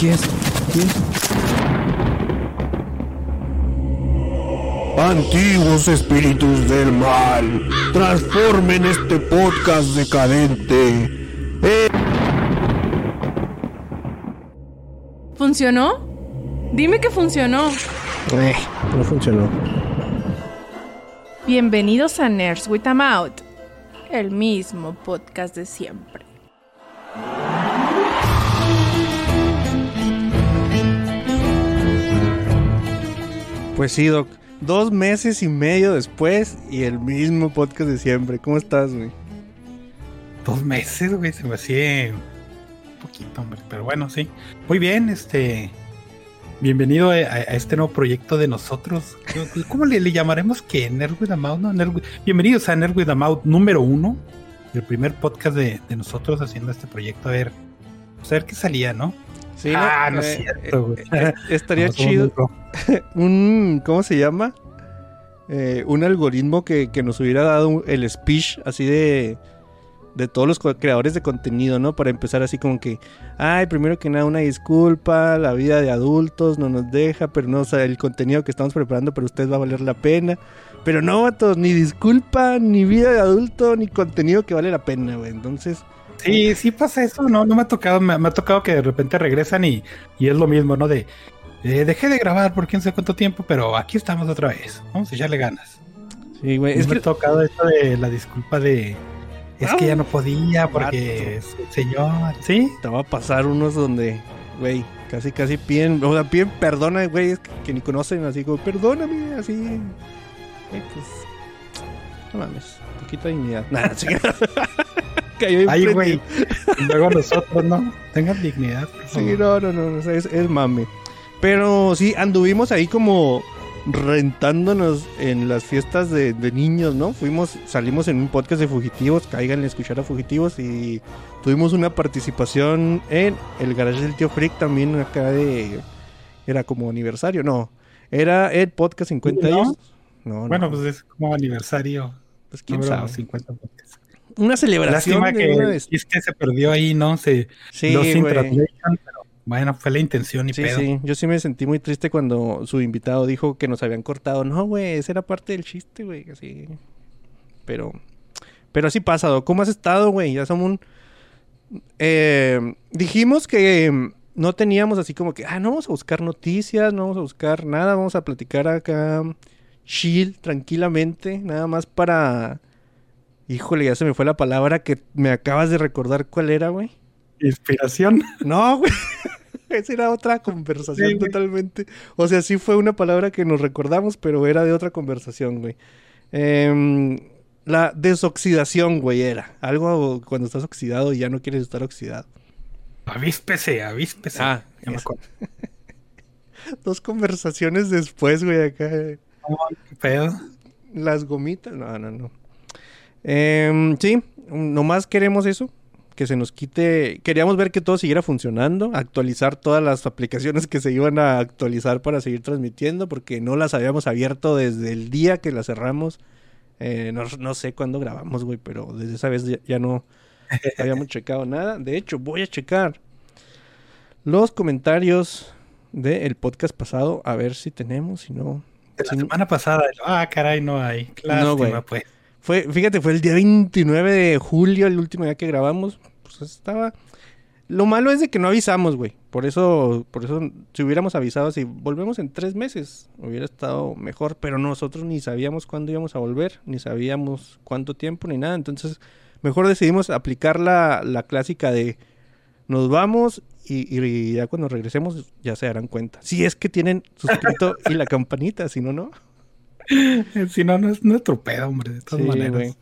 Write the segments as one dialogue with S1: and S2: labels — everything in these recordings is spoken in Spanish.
S1: ¿Qué es? ¿Qué es? Antiguos espíritus del mal, transformen este podcast decadente. en-
S2: ¿Funcionó? Dime que funcionó.
S1: Eh, no funcionó.
S2: Bienvenidos a Nerds with a Mouth, el mismo podcast de siempre.
S3: Pues sí, Doc. Dos meses y medio después y el mismo podcast de siempre. ¿Cómo estás, güey?
S4: Dos meses, güey, se me hacía un poquito, hombre. Pero bueno, sí. Muy bien, este. Bienvenido a, este nuevo proyecto de nosotros. ¿Cómo le, llamaremos que Nerd with a Mouth? No, Bienvenidos a Nerd with a Mouth número uno. El primer podcast de, de nosotros haciendo este proyecto. A ver, pues a ver qué salía, ¿no?
S3: Sí,
S4: ah, no
S3: Eh,
S4: es cierto, güey.
S3: eh, estaría
S4: No,
S3: chido un... ¿Cómo se llama? Eh, un algoritmo que, que nos hubiera dado el speech así de... De todos los creadores de contenido, ¿no? Para empezar así como que... Ay, primero que nada una disculpa. La vida de adultos no nos deja. Pero no, o sea, el contenido que estamos preparando para ustedes va a valer la pena. Pero no, vatos, ni disculpa, ni vida de adulto, ni contenido que vale la pena, güey. Entonces...
S4: Sí, sí pasa eso, no, no me ha tocado, me, me ha tocado que de repente regresan y, y es lo mismo, ¿no? De eh, dejé de grabar por quién sabe cuánto tiempo, pero aquí estamos otra vez. Vamos a echarle ganas.
S3: Sí, güey.
S4: Es me
S3: que...
S4: ha tocado eso de la disculpa de es que ya no podía porque el señor. Sí,
S3: Te va a pasar unos donde, güey, casi casi piden, o sea, piden perdona, güey, es que, que ni conocen, así como, perdóname, así. Güey, pues, no mames, poquita dignidad. Nada. Cayó
S4: ay, güey. Luego nosotros, ¿no? Tengan dignidad. por
S3: Sí, no, no, no, o sea, es, es mame. Pero sí, anduvimos ahí como rentándonos en las fiestas de, de niños, ¿no? Fuimos, salimos en un podcast de fugitivos, cáiganle a escuchar a fugitivos y tuvimos una participación en el garage del tío Freak también acá de... Era como aniversario, no. Era el podcast 50
S4: ¿No?
S3: años. No, no.
S4: Bueno, pues es como aniversario.
S3: pues quién
S4: número
S3: sabe.
S4: 50 podcasts.
S3: Una celebración
S4: Lástima que
S3: una
S4: el chiste se perdió ahí, ¿no? Se,
S3: Sí,
S4: pero bueno, fue la intención y
S3: Sí,
S4: pedo.
S3: sí, yo sí me sentí muy triste cuando su invitado dijo que nos habían cortado. No, güey, esa era parte del chiste, güey, así. Pero, pero así pasa, Doc. ¿Cómo has estado, güey? Ya somos un... Eh, dijimos que mm, no teníamos así como que, ah, no vamos a buscar noticias, no vamos a buscar nada, vamos a platicar acá chill, tranquilamente, nada más para... Híjole, ya se me fue la palabra que me acabas de recordar cuál era, güey.
S4: Inspiración.
S3: No, güey. Esa era otra conversación
S4: Sí,
S3: totalmente. O sea, sí fue una palabra que nos recordamos, pero era de otra conversación, güey. Em, la desoxidación, güey, era. Algo cuando estás oxidado y ya no quieres estar oxidado.
S4: Avíspese, avíspese.
S3: Ah,
S4: Ya me acuerdo.
S3: Dos conversaciones después, güey, acá. eh,
S4: ¿Qué pedo?
S3: Las gomitas. No, no, no. Em, sí, nomás queremos eso. Que se nos quite. Queríamos ver que todo siguiera funcionando. Actualizar todas las aplicaciones que se iban a actualizar para seguir transmitiendo. Porque no las habíamos abierto desde el día que las cerramos. Eh, no, no sé cuándo grabamos, güey. Pero desde esa vez ya, ya no habíamos checado nada. De hecho, voy a checar los comentarios del podcast pasado. A ver si tenemos. Si no.
S4: De la
S3: si no-
S4: semana pasada. Ah, caray, no hay. Lástima,
S3: güey.
S4: pues.
S3: Fue, fíjate, fue el día 29 de julio, el último día que grabamos. Pues estaba. Lo malo es de que no avisamos, güey. Por eso, por eso, si hubiéramos avisado, si volvemos en tres meses, hubiera estado mejor. Pero nosotros ni sabíamos cuándo íbamos a volver, ni sabíamos cuánto tiempo, ni nada. Entonces, mejor decidimos aplicar la, la clásica de nos vamos y, y ya cuando regresemos ya se darán cuenta. Si es que tienen suscrito y la campanita, si no, no.
S4: Si no, no es nuestro pedo, hombre, de todas
S3: Sí,
S4: maneras.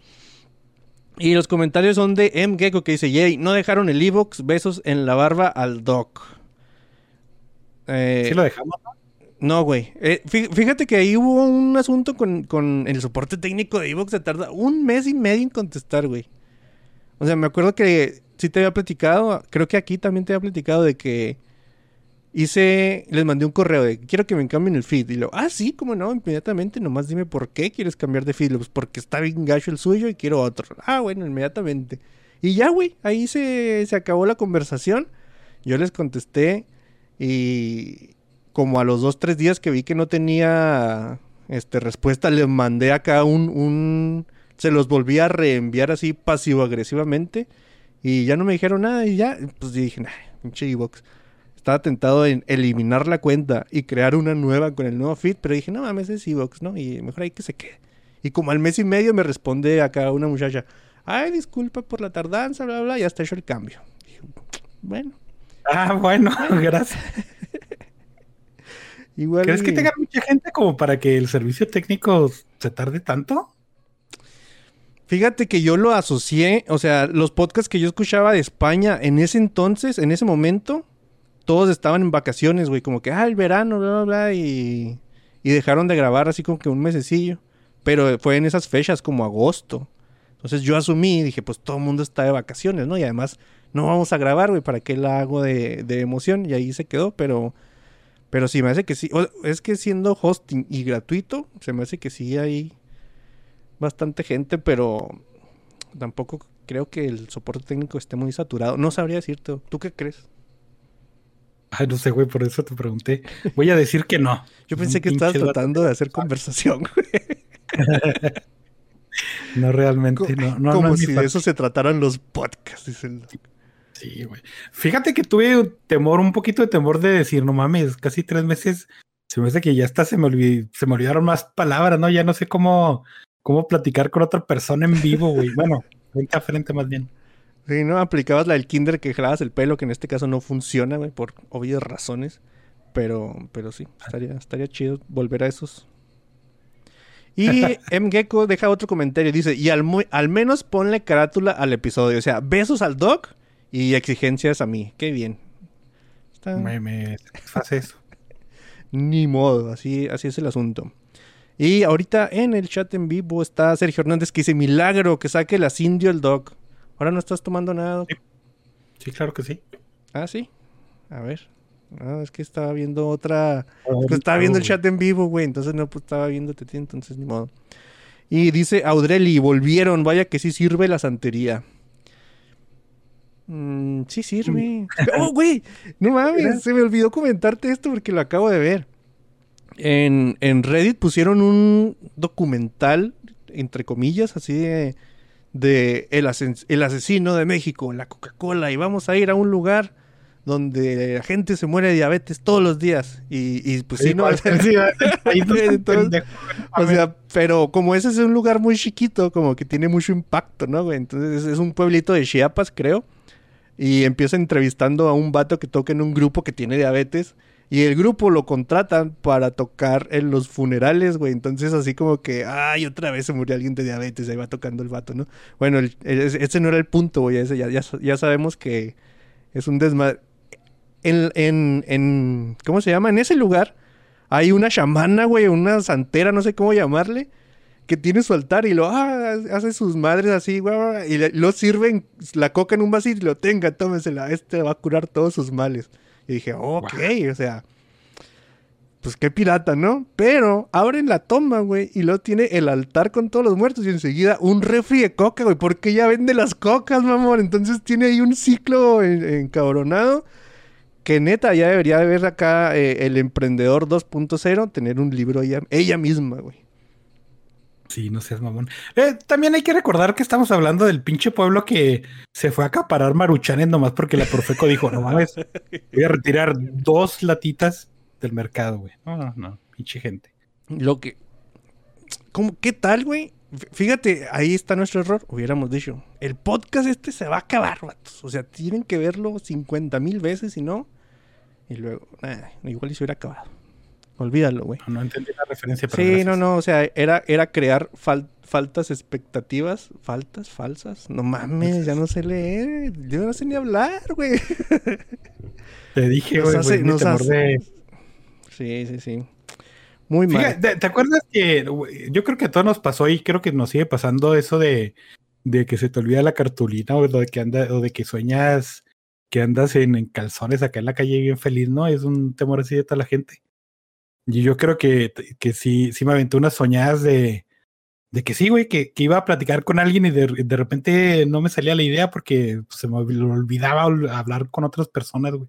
S3: Y los comentarios son de M. Gecko que dice, Yay, no dejaron el Evox, besos en la barba al Doc. Eh,
S4: ¿Sí lo dejamos?
S3: No, güey. Eh, fí- fíjate que ahí hubo un asunto con, con el soporte técnico de Evox, se tarda un mes y medio en contestar, güey. O sea, me acuerdo que sí te había platicado, creo que aquí también te había platicado de que hice, les mandé un correo de quiero que me cambien el feed. Y lo, ah, sí, como no, inmediatamente, nomás dime por qué quieres cambiar de feed. Pues porque está bien gacho el suyo y quiero otro. Ah, bueno, inmediatamente. Y ya, güey, ahí se, se acabó la conversación. Yo les contesté Y como a los dos, tres días que vi que no tenía este, respuesta, les mandé acá un, un... Se los volví a reenviar así pasivo-agresivamente. Y ya no me dijeron nada y ya, pues dije, nah, pinche. Estaba tentado en eliminar la cuenta y crear una nueva con el nuevo feed, pero dije, no mames, es Evox, ¿no? Y mejor hay que se quede. Y como al mes y medio me responde acá una muchacha, ay, disculpa por la tardanza, bla, bla, ya está hecho el cambio. Dije, bueno.
S4: Ah, bueno, gracias.
S3: Igual
S4: ¿Crees que
S3: y-
S4: tenga mucha gente como para que el servicio técnico se tarde tanto?
S3: Fíjate que yo lo asocié, o sea, los podcasts que yo escuchaba de España en ese entonces, en ese momento, todos estaban en vacaciones, güey, como que, ah, el verano, bla, bla, bla, y, y dejaron de grabar así como que un mesecillo. Pero fue en esas fechas, como agosto. Entonces yo asumí, dije, pues todo el mundo está de vacaciones, ¿no? Y además no vamos a grabar, güey, ¿para qué la hago de, de emoción? Y ahí se quedó, pero... Pero sí, me hace que sí. Es que siendo hosting y gratuito, se me hace que sí hay bastante gente, pero tampoco creo que el soporte técnico esté muy saturado. No sabría decirte. ¿Tú qué crees?
S4: Ay, no sé, güey, por eso te pregunté. Voy a decir que no.
S3: Yo pensé que estabas tratando de hacer conversación, güey.
S4: No realmente,
S3: Co-
S4: no. no
S3: Como
S4: no
S3: si de eso se trataran los podcasts. dicen.
S4: Sí, güey. Fíjate que tuve un temor, un poquito de temor de decir, no mames, casi tres meses. Se me hace que ya hasta se me, olvid- se me olvidaron más palabras, ¿no? Ya no sé cómo, cómo platicar con otra persona en vivo, güey. Bueno, frente a frente más bien.
S3: Sí, ¿no? Aplicabas la del kinder que jalabas el pelo, que en este caso no funciona, güey, por obvias razones. Pero, pero sí, estaría, estaría chido volver a esos. Y M. Gecko deja otro comentario. Dice, y al, al menos ponle carátula al episodio. O sea, besos al doc y exigencias a mí. Qué bien. Está-
S4: Me, me hace eso.
S3: Ni modo, así, así es el asunto. Y ahorita en el chat en vivo está Sergio Hernández que dice, milagro, que saque las indio el doc. Ahora no estás tomando nada.
S4: Sí, claro que sí.
S3: Ah, sí. A ver. Ah, es que estaba viendo otra. es que estaba viendo el chat en vivo, güey. Entonces no pues, estaba viéndote entonces ni modo. Y dice Audreli, volvieron. Vaya que sí sirve la santería. Mm, sí sirve. oh, güey. No mames. Se me olvidó comentarte esto porque lo acabo de ver. En, en Reddit pusieron un documental, entre comillas, así de, de el, el asesino de México, la Coca-Cola. Y vamos a ir a un lugar donde la gente se muere de diabetes todos los días. Y, y pues sí, ¿no? Entonces,
S4: pendejo.
S3: O sea, pero como ese es un lugar muy chiquito, como que tiene mucho impacto, ¿no, güey? Entonces es un pueblito de Chiapas, creo. Y empieza entrevistando a un vato que toca en un grupo que tiene diabetes. Y el grupo lo contratan para tocar en los funerales, güey. Entonces así como que, ay, otra vez se murió alguien de diabetes. Ahí va tocando el vato, ¿no? Bueno, el- el- ese no era el punto, güey. Ese ya, ya, ya sabemos que es un desmadre. En, en, en, ¿cómo se llama? En ese lugar hay una chamana, güey, una santera, no sé cómo llamarle, que tiene su altar y lo ah, hace sus madres así, güey, y le- lo sirven la coca en un vasito y lo tenga, tómesela, este va a curar todos sus males. Y dije, ok, o sea, pues qué pirata, ¿no? Pero abren la toma, güey, y luego tiene el altar con todos los muertos y enseguida un refri de coca, güey, porque ya vende las cocas, mamón. Entonces tiene ahí un ciclo en- encabronado que neta ya debería de ver acá eh, el emprendedor 2.0 tener un libro ella, ella misma, güey.
S4: Sí, no seas mamón. Eh, también hay que recordar que estamos hablando del pinche pueblo que se fue a acaparar maruchanes nomás porque la Profeco dijo, no mames, voy a retirar dos latitas del mercado, güey. No, no, no, pinche gente.
S3: Lo que... ¿Cómo, ¿Qué tal, güey? Fíjate, ahí está nuestro error. Hubiéramos dicho, el podcast este se va a acabar, vatos. O sea, tienen que verlo 50 mil veces y no. Y luego, nah, igual se hubiera acabado. Olvídalo, güey.
S4: No, no entendí la referencia, pero
S3: Sí,
S4: gracias.
S3: no, no, o sea, era, era crear fal- faltas expectativas, faltas falsas. No mames, ya no sé leer, yo no sé ni hablar, güey.
S4: Te dije,
S3: Nos
S4: güey,
S3: hace- nos hace-
S4: de-
S3: Sí, sí, sí. Muy mal.
S4: Fíjate, ¿te, te acuerdas que yo creo que a todos nos pasó y creo que nos sigue pasando eso de, de que se te olvida la cartulina o de que anda, o de que sueñas que andas en, en calzones acá en la calle bien feliz, ¿no? Es un temor así de toda la gente. Y yo creo que, que sí, sí me aventé unas soñadas de, de que sí, güey, que, que iba a platicar con alguien y de, de repente no me salía la idea porque pues, se me olvidaba ol- hablar con otras personas, güey.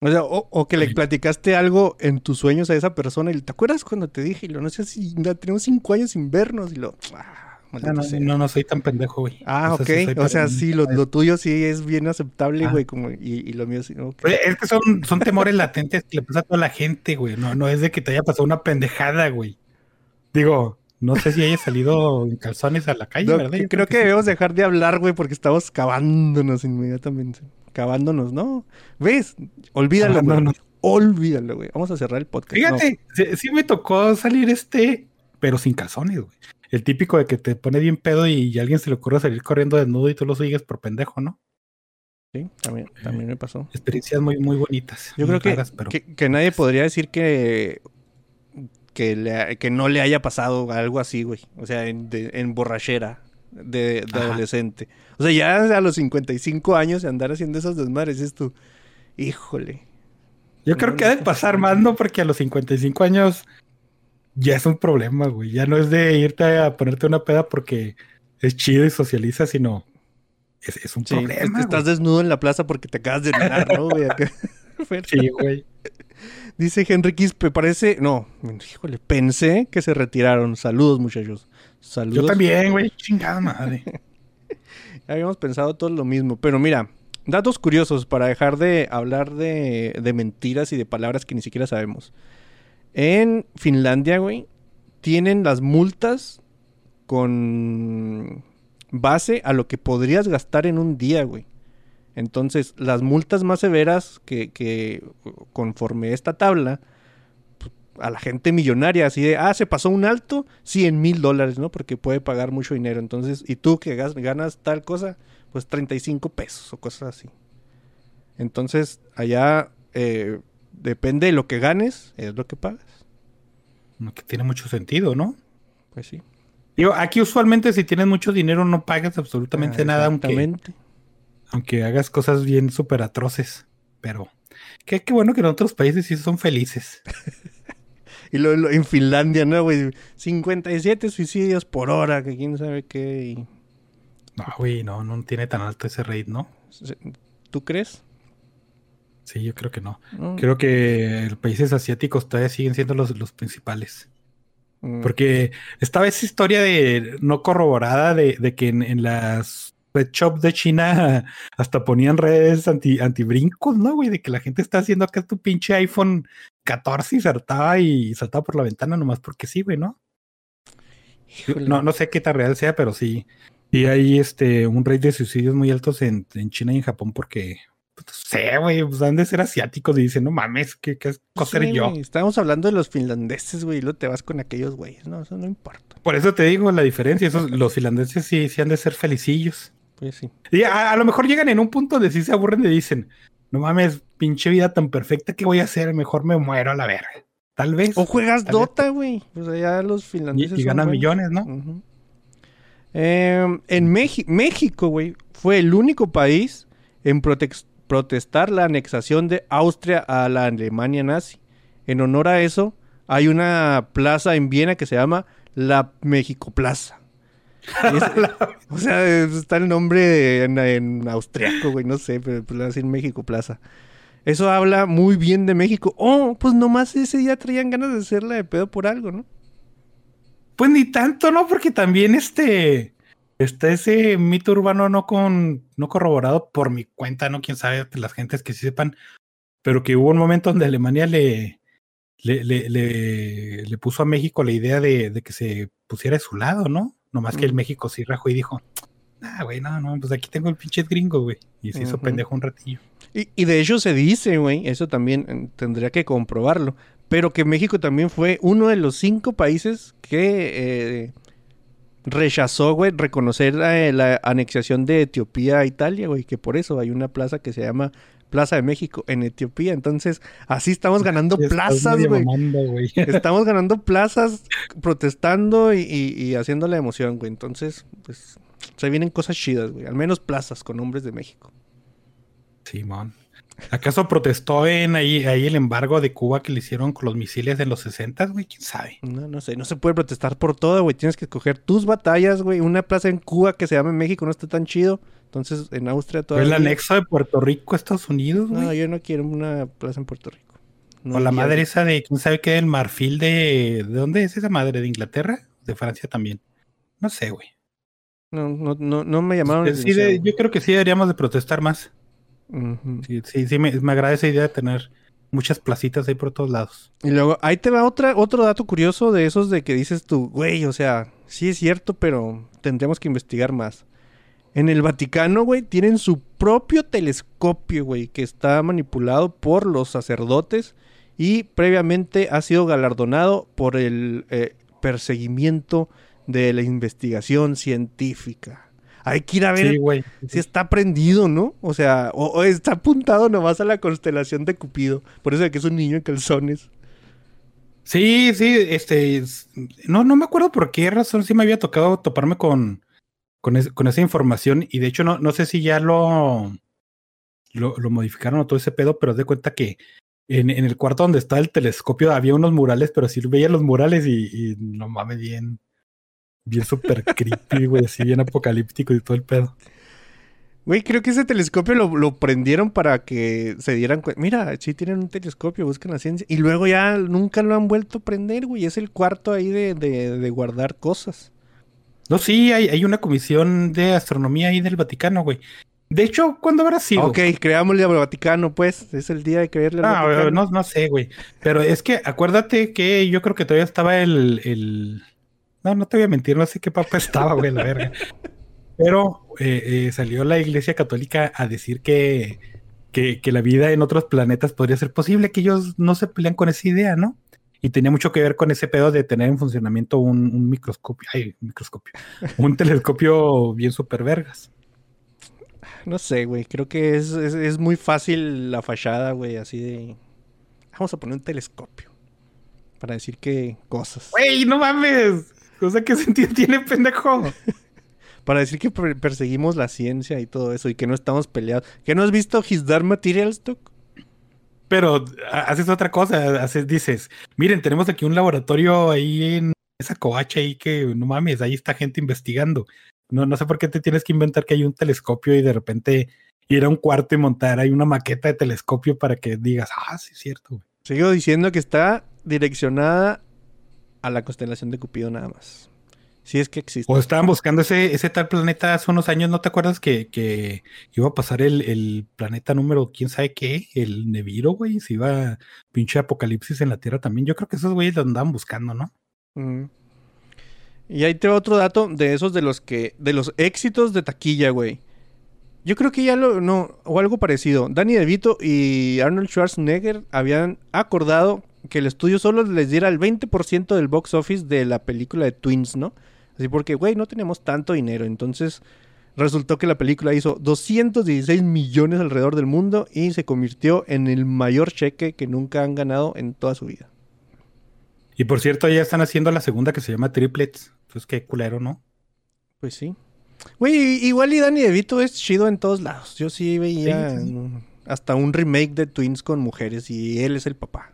S3: O sea, o, o que le
S4: Sí.
S3: platicaste algo en tus sueños a esa persona y te acuerdas cuando te dije, y lo no sé si tenemos cinco años sin vernos y lo. Ah,
S4: No,
S3: maldito
S4: no,
S3: sea.
S4: no, no soy tan pendejo, güey.
S3: Ah,
S4: O
S3: ok.
S4: sí
S3: o sea, sí, lo, lo tuyo sí es bien aceptable,
S4: Ah.
S3: güey, como, y, y lo mío sí. ok.
S4: Oye, Es que son, son temores latentes que le pasa a toda la gente, güey. No, no es de que te haya pasado una pendejada, güey. Digo, no sé si haya salido en calzones a la calle,
S3: No,
S4: ¿verdad? Yo
S3: creo que
S4: sí.
S3: debemos dejar de hablar, güey, porque estamos cavándonos inmediatamente. Cavándonos, ¿no? ¿Ves? Olvídalo,
S4: Ah,
S3: güey.
S4: no, no.
S3: Olvídalo, güey. Vamos a cerrar el podcast.
S4: Fíjate, sí, sí me tocó salir este, pero sin calzones, güey. El típico de que te pone bien pedo y a alguien se le ocurre salir corriendo desnudo y tú lo sigues por pendejo, ¿no?
S3: Sí, también, también me pasó.
S4: Experiencias muy, muy bonitas.
S3: Yo
S4: muy
S3: creo que,
S4: pero-
S3: que, que nadie podría decir que, que, le- que no le haya pasado algo así, güey. O sea, en, de- en borrachera de, adolescente. O sea, ya a los 55 años de andar haciendo esas desmadres, es tú, híjole.
S4: Yo creo que ha de pasar más, ¿no? Porque a los 55 años ya es un problema, güey. Ya no es de irte a ponerte una peda porque es chido y socializa, sino es, es un
S3: Sí,
S4: problema.
S3: estás
S4: güey.
S3: desnudo en la plaza porque te acabas de orinar, ¿no, güey?
S4: Sí, güey.
S3: Dice Henry Quispe, parece... No, híjole, pensé que se retiraron. Saludos, muchachos. Saludos.
S4: Yo también, güey. Chingada madre.
S3: Habíamos pensado todo lo mismo, pero mira, datos curiosos para dejar de hablar de, de mentiras y de palabras que ni siquiera sabemos. En Finlandia, güey, tienen las multas con base a lo que podrías gastar en un día, güey. Entonces, las multas más severas que, conforme esta tabla, pues, a la gente millonaria, así de, ah, se pasó un alto, 100 mil dólares, ¿no? Porque puede pagar mucho dinero. Entonces, y tú que ganas tal cosa, pues 35 pesos o cosas así. Entonces, allá eh, depende de lo que ganes, es lo que pagas.
S4: Que tiene mucho sentido, ¿no?
S3: Pues sí.
S4: Digo, aquí usualmente si tienes mucho dinero no pagas absolutamente
S3: Ah,
S4: nada, aunque, aunque hagas cosas bien súper atroces. Pero qué, qué bueno que en otros países sí son felices.
S3: Y lo, lo- en Finlandia, ¿no, güey? 57 suicidios por hora, que quién sabe qué. y-
S4: No, güey, no, no tiene tan alto ese rate, ¿no?
S3: ¿Tú crees?
S4: Sí, yo creo que no.
S3: No.
S4: Creo que los países asiáticos todavía siguen siendo los, los principales.
S3: Mm.
S4: Porque estaba esa historia de no corroborada de, de que en, en las red shops de China hasta ponían redes anti, antibrincos, ¿no, güey? De que la gente está haciendo acá tu pinche iPhone 14 y saltaba y saltaba por la ventana nomás porque sí, güey, ¿no?
S3: Híjole.
S4: No, no sé qué tan real sea, pero sí. Y hay este un rate de suicidios muy altos en, en China y en Japón porque no sé, güey, pues han de ser asiáticos y dicen, no mames, ¿qué, qué cosa
S3: Sí,
S4: yo?
S3: Estábamos hablando de los finlandeses, güey, y luego te vas con aquellos güeyes. No, eso no importa.
S4: Por eso te digo la diferencia. Esos, los finlandeses sí, sí han de ser felicillos.
S3: Pues sí.
S4: Y a, a lo mejor llegan en un punto donde sí se aburren y dicen, no mames, pinche vida tan perfecta que voy a hacer, mejor me muero a la verga. Tal vez.
S3: O juegas. Dota, güey. Pues allá los
S4: y,
S3: finlandeses.
S4: y
S3: son
S4: ganan millones, ¿no?
S3: Em, en Meji- México, güey, fue el único país en protex- protestar la anexación de Austria a la Alemania nazi. En honor a eso, hay una plaza en Viena que se llama la México Plaza. Es- o sea, es- está el nombre en, en austriaco, güey, no sé, pero pues le van a decir México Plaza. Eso habla muy bien de México. Oh, pues nomás ese día traían ganas de hacerla de pedo por algo, ¿no?
S4: Pues ni tanto, ¿no? Porque también este está ese mito urbano no con no corroborado por mi cuenta, no quién sabe, las gentes que sí sepan, pero que hubo un momento donde Alemania le le, le, le, le puso a México la idea de, de que se pusiera de su lado, ¿no? Nomás que el
S3: Mm.
S4: México sí rajó y dijo, ah, güey, no, no, pues aquí tengo el pinche gringo, güey. Y se hizo pendejo un ratillo.
S3: Y, y de hecho se dice, güey, eso también eh, tendría que comprobarlo, pero que México también fue uno de los cinco países que eh, rechazó, güey, reconocer eh, la anexión de Etiopía a Italia, güey, que por eso hay una plaza que se llama Plaza de México en Etiopía. Entonces, así estamos ganando plazas, güey. Estamos ganando plazas, protestando y, y- y haciendo la emoción, güey. Entonces, pues, se vienen cosas chidas, güey. Al menos plazas con nombres de México.
S4: Simón. ¿Acaso protestó en ahí, ahí el embargo de Cuba que le hicieron con los misiles en los 60, güey? ¿Quién sabe?
S3: No, no sé, no se puede protestar por todo, güey. Tienes que escoger tus batallas, güey. Una plaza en Cuba que se llame México no está tan chido. Entonces, en Austria
S4: ¿Es
S3: todavía...
S4: el anexo de Puerto Rico a Estados Unidos, güey?
S3: No, yo no quiero una plaza en Puerto Rico. No
S4: o la madre esa de, ¿quién sabe qué? El marfil de... ¿De dónde es esa madre? ¿De Inglaterra? ¿De Francia también? No sé, güey.
S3: No, no, no, no me llamaron la
S4: Sí, de- yo creo que sí deberíamos de protestar más. Sí, sí me, me agrada esa idea de tener muchas placitas ahí por todos lados.
S3: Y luego, ahí te va otra, otro dato curioso de esos de que dices tú, güey, o sea, sí es cierto, pero tendremos que investigar más. En el Vaticano, güey, tienen su propio telescopio, güey, que está manipulado por los sacerdotes y previamente ha sido galardonado por el eh, perseguimiento de la investigación científica. Hay que ir a ver
S4: Sí, güey.
S3: si está prendido, ¿no? O sea, o, o está apuntado nomás a la constelación de Cupido. Por eso de que es un niño en calzones.
S4: Sí, sí, este, es- no, no me acuerdo por qué razón sí me había tocado toparme con, con, es- con esa información y de hecho no, no sé si ya lo, lo, lo modificaron o todo ese pedo, pero de cuenta que en, en el cuarto donde está el telescopio había unos murales, pero sí veía los murales y, y no mames, bien, bien súper creepy, güey, así bien apocalíptico y todo el pedo.
S3: Güey, creo que ese telescopio lo, lo prendieron para que se dieran cuenta. Mira, sí tienen un telescopio, buscan la ciencia. Y luego ya nunca lo han vuelto a prender, güey. Es el cuarto ahí de, de- de guardar cosas.
S4: No, sí, hay, hay una comisión de astronomía ahí del Vaticano, güey. De hecho, ¿cuándo habrá sido?
S3: Ok, creámosle al Vaticano, pues. Es el día de creerle al
S4: Ah,
S3: Vaticano.
S4: no, no sé, güey. Pero es que acuérdate que yo creo que todavía estaba el, el... No, no te voy a mentir, no sé qué papa estaba, güey, la verga. Pero eh, eh, salió la Iglesia Católica a decir que, que, que la vida en otros planetas podría ser posible, que ellos no se pelean con esa idea, ¿no? Y tenía mucho que ver con ese pedo de tener en funcionamiento un, un microscopio, ay, microscopio, un telescopio bien super vergas.
S3: No sé, güey. Creo que es, es- es muy fácil la fachada, güey. Así de. Vamos a poner un telescopio. Para decir que cosas.
S4: Güey, no mames. O sea, ¿qué sentido tiene, pendejo?
S3: Para decir que per- perseguimos la ciencia y todo eso. Y que no estamos peleados. ¿Que no has visto His Dark Materials, Doc?
S4: Pero ha- haces otra cosa, haces, dices, miren, tenemos aquí un laboratorio ahí en esa covacha ahí que no mames, ahí está gente investigando. No, no sé por qué te tienes que inventar que hay un telescopio y de repente ir a un cuarto y montar ahí una maqueta de telescopio para que digas, ah, sí es cierto, güey.
S3: Sigo diciendo que está direccionada a la constelación de Cupido nada más. Si es que existe.
S4: O estaban buscando ese, ese tal planeta hace unos años, ¿no te acuerdas que, que iba a pasar el, el planeta número quién sabe qué? El Neviro, güey, se iba pinche apocalipsis en la Tierra también. Yo creo que esos güeyes lo andaban buscando, ¿no?
S3: Ujú. Y ahí te va otro dato de esos de los que. de los éxitos de taquilla, güey. Yo creo que ya lo. no. o algo parecido. Danny DeVito y Arnold Schwarzenegger habían acordado que el estudio solo les diera el 20% del box office de la película de Twins, ¿no? Así porque, güey, no tenemos tanto dinero. Entonces. Resultó que la película hizo 216 millones alrededor del mundo y se convirtió en el mayor cheque que nunca han ganado en toda su vida.
S4: Y por cierto, ya están haciendo la segunda que se llama Triplets. Pues qué culero, ¿no?
S3: Pues sí. Güey, igual y Danny DeVito es chido en todos lados. Yo sí veía
S4: Sí, sí, sí.
S3: hasta un remake de Twins con mujeres y él es el papá.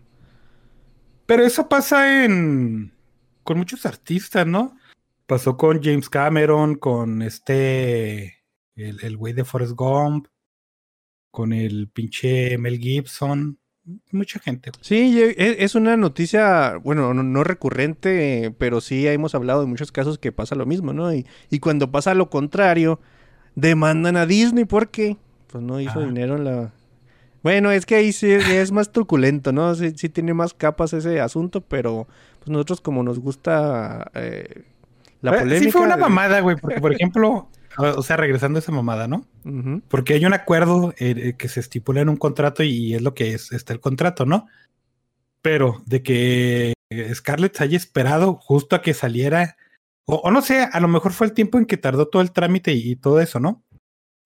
S4: Pero eso pasa en. con muchos artistas, ¿no? Pasó con James Cameron, con este. el el güey de Forrest Gump, con el pinche Mel Gibson. Mucha gente.
S3: Sí, e- es una noticia, bueno, no, no recurrente, pero sí hemos hablado de muchos casos que pasa lo mismo, ¿no? Y, y cuando pasa lo contrario, demandan a Disney porque pues no hizo
S4: Ah.
S3: dinero en la... Bueno, es que ahí sí es, más truculento, ¿no? Sí, sí tiene más capas ese asunto, pero pues nosotros como nos gusta eh, la
S4: Eh,
S3: polémica...
S4: Sí, fue una mamada, güey. Porque, por ejemplo, o sea, regresando a esa mamada, ¿no? Porque hay un acuerdo eh, eh, que se estipula en un contrato y es lo que es está el contrato, ¿no? Pero de que eh, Scarlett haya esperado justo a que saliera, o, o no sé, a lo mejor fue el tiempo en que tardó todo el trámite y, y todo eso, ¿no?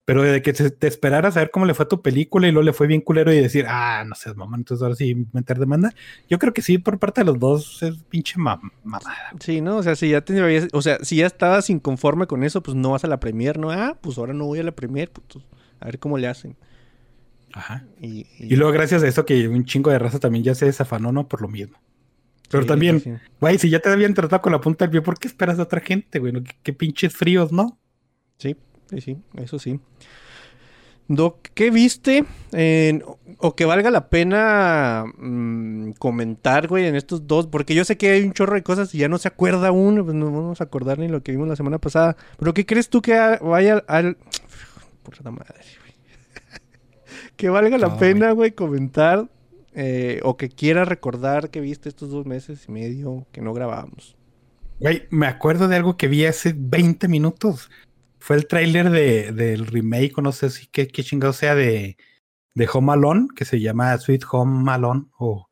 S4: Pero de que te, te esperaras a ver cómo le fue a tu película y luego le fue bien culero y decir, ah, no sé, mamá, entonces ahora sí meter demanda. Yo creo que sí, por parte de los dos es pinche mam- mamada.
S3: Sí, ¿no? O sea, si ya te o sea, si ya estabas inconforme con eso, pues no vas a la premier, ¿no? Ah, pues ahora no voy a la premier, pues, a ver cómo le hacen.
S4: Ajá.
S3: Y,
S4: Y luego, gracias a eso, que un chingo de raza también ya se desafanó, ¿no? Por lo mismo. Pero
S3: sí,
S4: también,
S3: sí.
S4: Güey, si ya te habían tratado con la punta del pie, ¿por qué esperas a otra gente, güey? ¿No? ¿Qué, qué pinches fríos, ¿no?
S3: Sí, Sí, sí, eso sí. Doc, ¿qué viste? en- o que valga la pena mm, comentar, güey, en estos dos. Porque yo sé que hay un chorro de cosas y ya no se acuerda uno. Pues no vamos a acordar ni lo que vimos la semana pasada. Pero ¿qué crees tú que vaya al. Puta madre, güey. que valga la pena, güey, comentar. eh, o que quiera recordar que viste estos dos meses y medio que no grabábamos.
S4: Güey, me acuerdo de algo que vi hace 20 minutos. Fue el tráiler de, del remake, o no sé si qué, qué chingado sea, de, de Home Alone, que se llama Sweet Home Alone o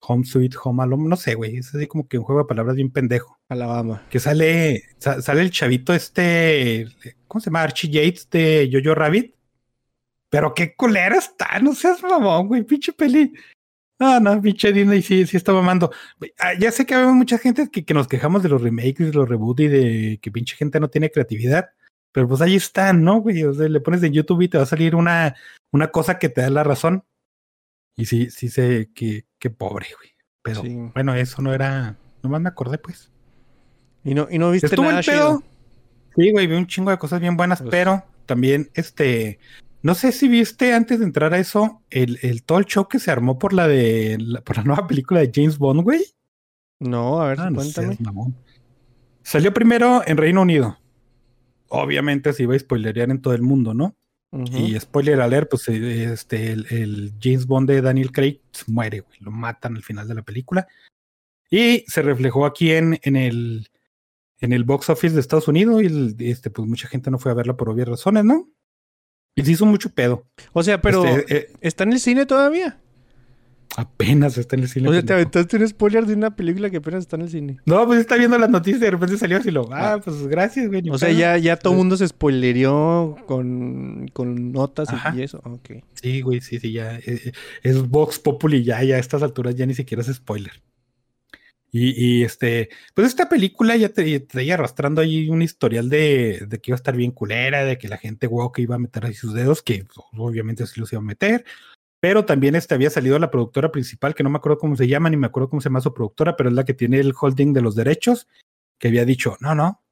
S4: Home Sweet Home Alone. No sé, güey. Es así como que un juego de palabras bien pendejo.
S3: Alabama.
S4: Que sale, sa- sale el chavito este, ¿cómo se llama? Archie Yates de Jojo Rabbit. Pero qué culera está, no seas mamón, güey, pinche peli. No, no, pinche Disney sí, sí está mamando. Ah, Ya sé que hay mucha gente que, que nos quejamos de los remakes, de los reboots y de que pinche gente no tiene creatividad. Pero pues ahí están, ¿no, güey? O sea, le pones en YouTube y te va a salir una, una cosa que te da la razón. Y sí, sí sé que, que pobre, güey. Pero
S3: Sí.
S4: bueno, eso no era. Nomás me acordé, pues.
S3: Y no, y no viste
S4: Estuvo
S3: nada
S4: el pedo. Sí, güey, vi un chingo de cosas bien buenas,
S3: Pues-
S4: pero también, este, no sé si viste antes de entrar a eso, el, el todo el show que se armó por la de la- por la nueva película de James Bond, güey.
S3: No, a ver,
S4: Ah, no
S3: cuéntame.
S4: seas. Salió primero en Reino Unido. Obviamente se iba a spoilerear en todo el mundo, ¿no? Y spoiler alert, pues eh, este, el, el James Bond de Daniel Craig muere, güey. Lo matan al final de la película. Y se reflejó aquí en, en el en el box office de Estados Unidos. Y el- este, pues mucha gente no fue a verla por obvias razones, ¿no? Y se hizo mucho pedo.
S3: O sea, pero
S4: Este, eh,
S3: ¿está en el cine todavía?
S4: Apenas está en el cine.
S3: o sea, te aventaste un spoiler de una película que apenas está en el cine.
S4: No, pues está viendo las noticias y de repente salió así lo. Ah,
S3: Ah.
S4: pues gracias, güey.
S3: O sea,
S4: pedo".
S3: ya, ya todo el
S4: Sí.
S3: mundo se spoilereó con, con notas y-
S4: Ajá.
S3: y eso. Ok.
S4: Sí, güey, sí, sí, ya. eh, es Vox Populi, ya, ya a estas alturas ya ni siquiera es spoiler. Y, y, este, pues esta película ya te traía arrastrando ahí un historial de, de que iba a estar bien culera, de que la gente wow que iba a meter ahí sus dedos, que pues, obviamente sí los iba a meter. Pero también este había salido la productora principal, que no me acuerdo cómo se llama, ni me acuerdo cómo se llama su productora, pero es la que tiene el holding de los derechos, que había dicho, no, no,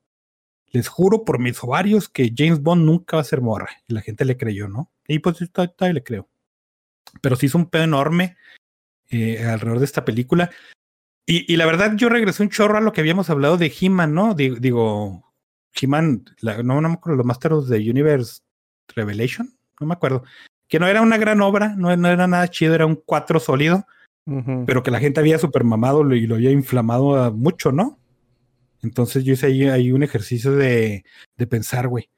S4: les juro por mis ovarios que James Bond nunca va a ser morra. Y la gente le creyó, ¿no? Y pues todavía le creo. Pero sí hizo un pedo enorme eh, alrededor de esta película. Y, la verdad, yo regresé un chorro a lo que habíamos hablado de He-Man, ¿no? Digo, digo He-Man, no, no me acuerdo, los Masters de Universe Revelation, no me acuerdo. Que no era una gran obra, no, no era nada chido, era un cuatro sólido, pero que la gente había super mamado y lo había inflamado mucho, ¿no? Entonces yo hice ahí, ahí un ejercicio de, de pensar, güey.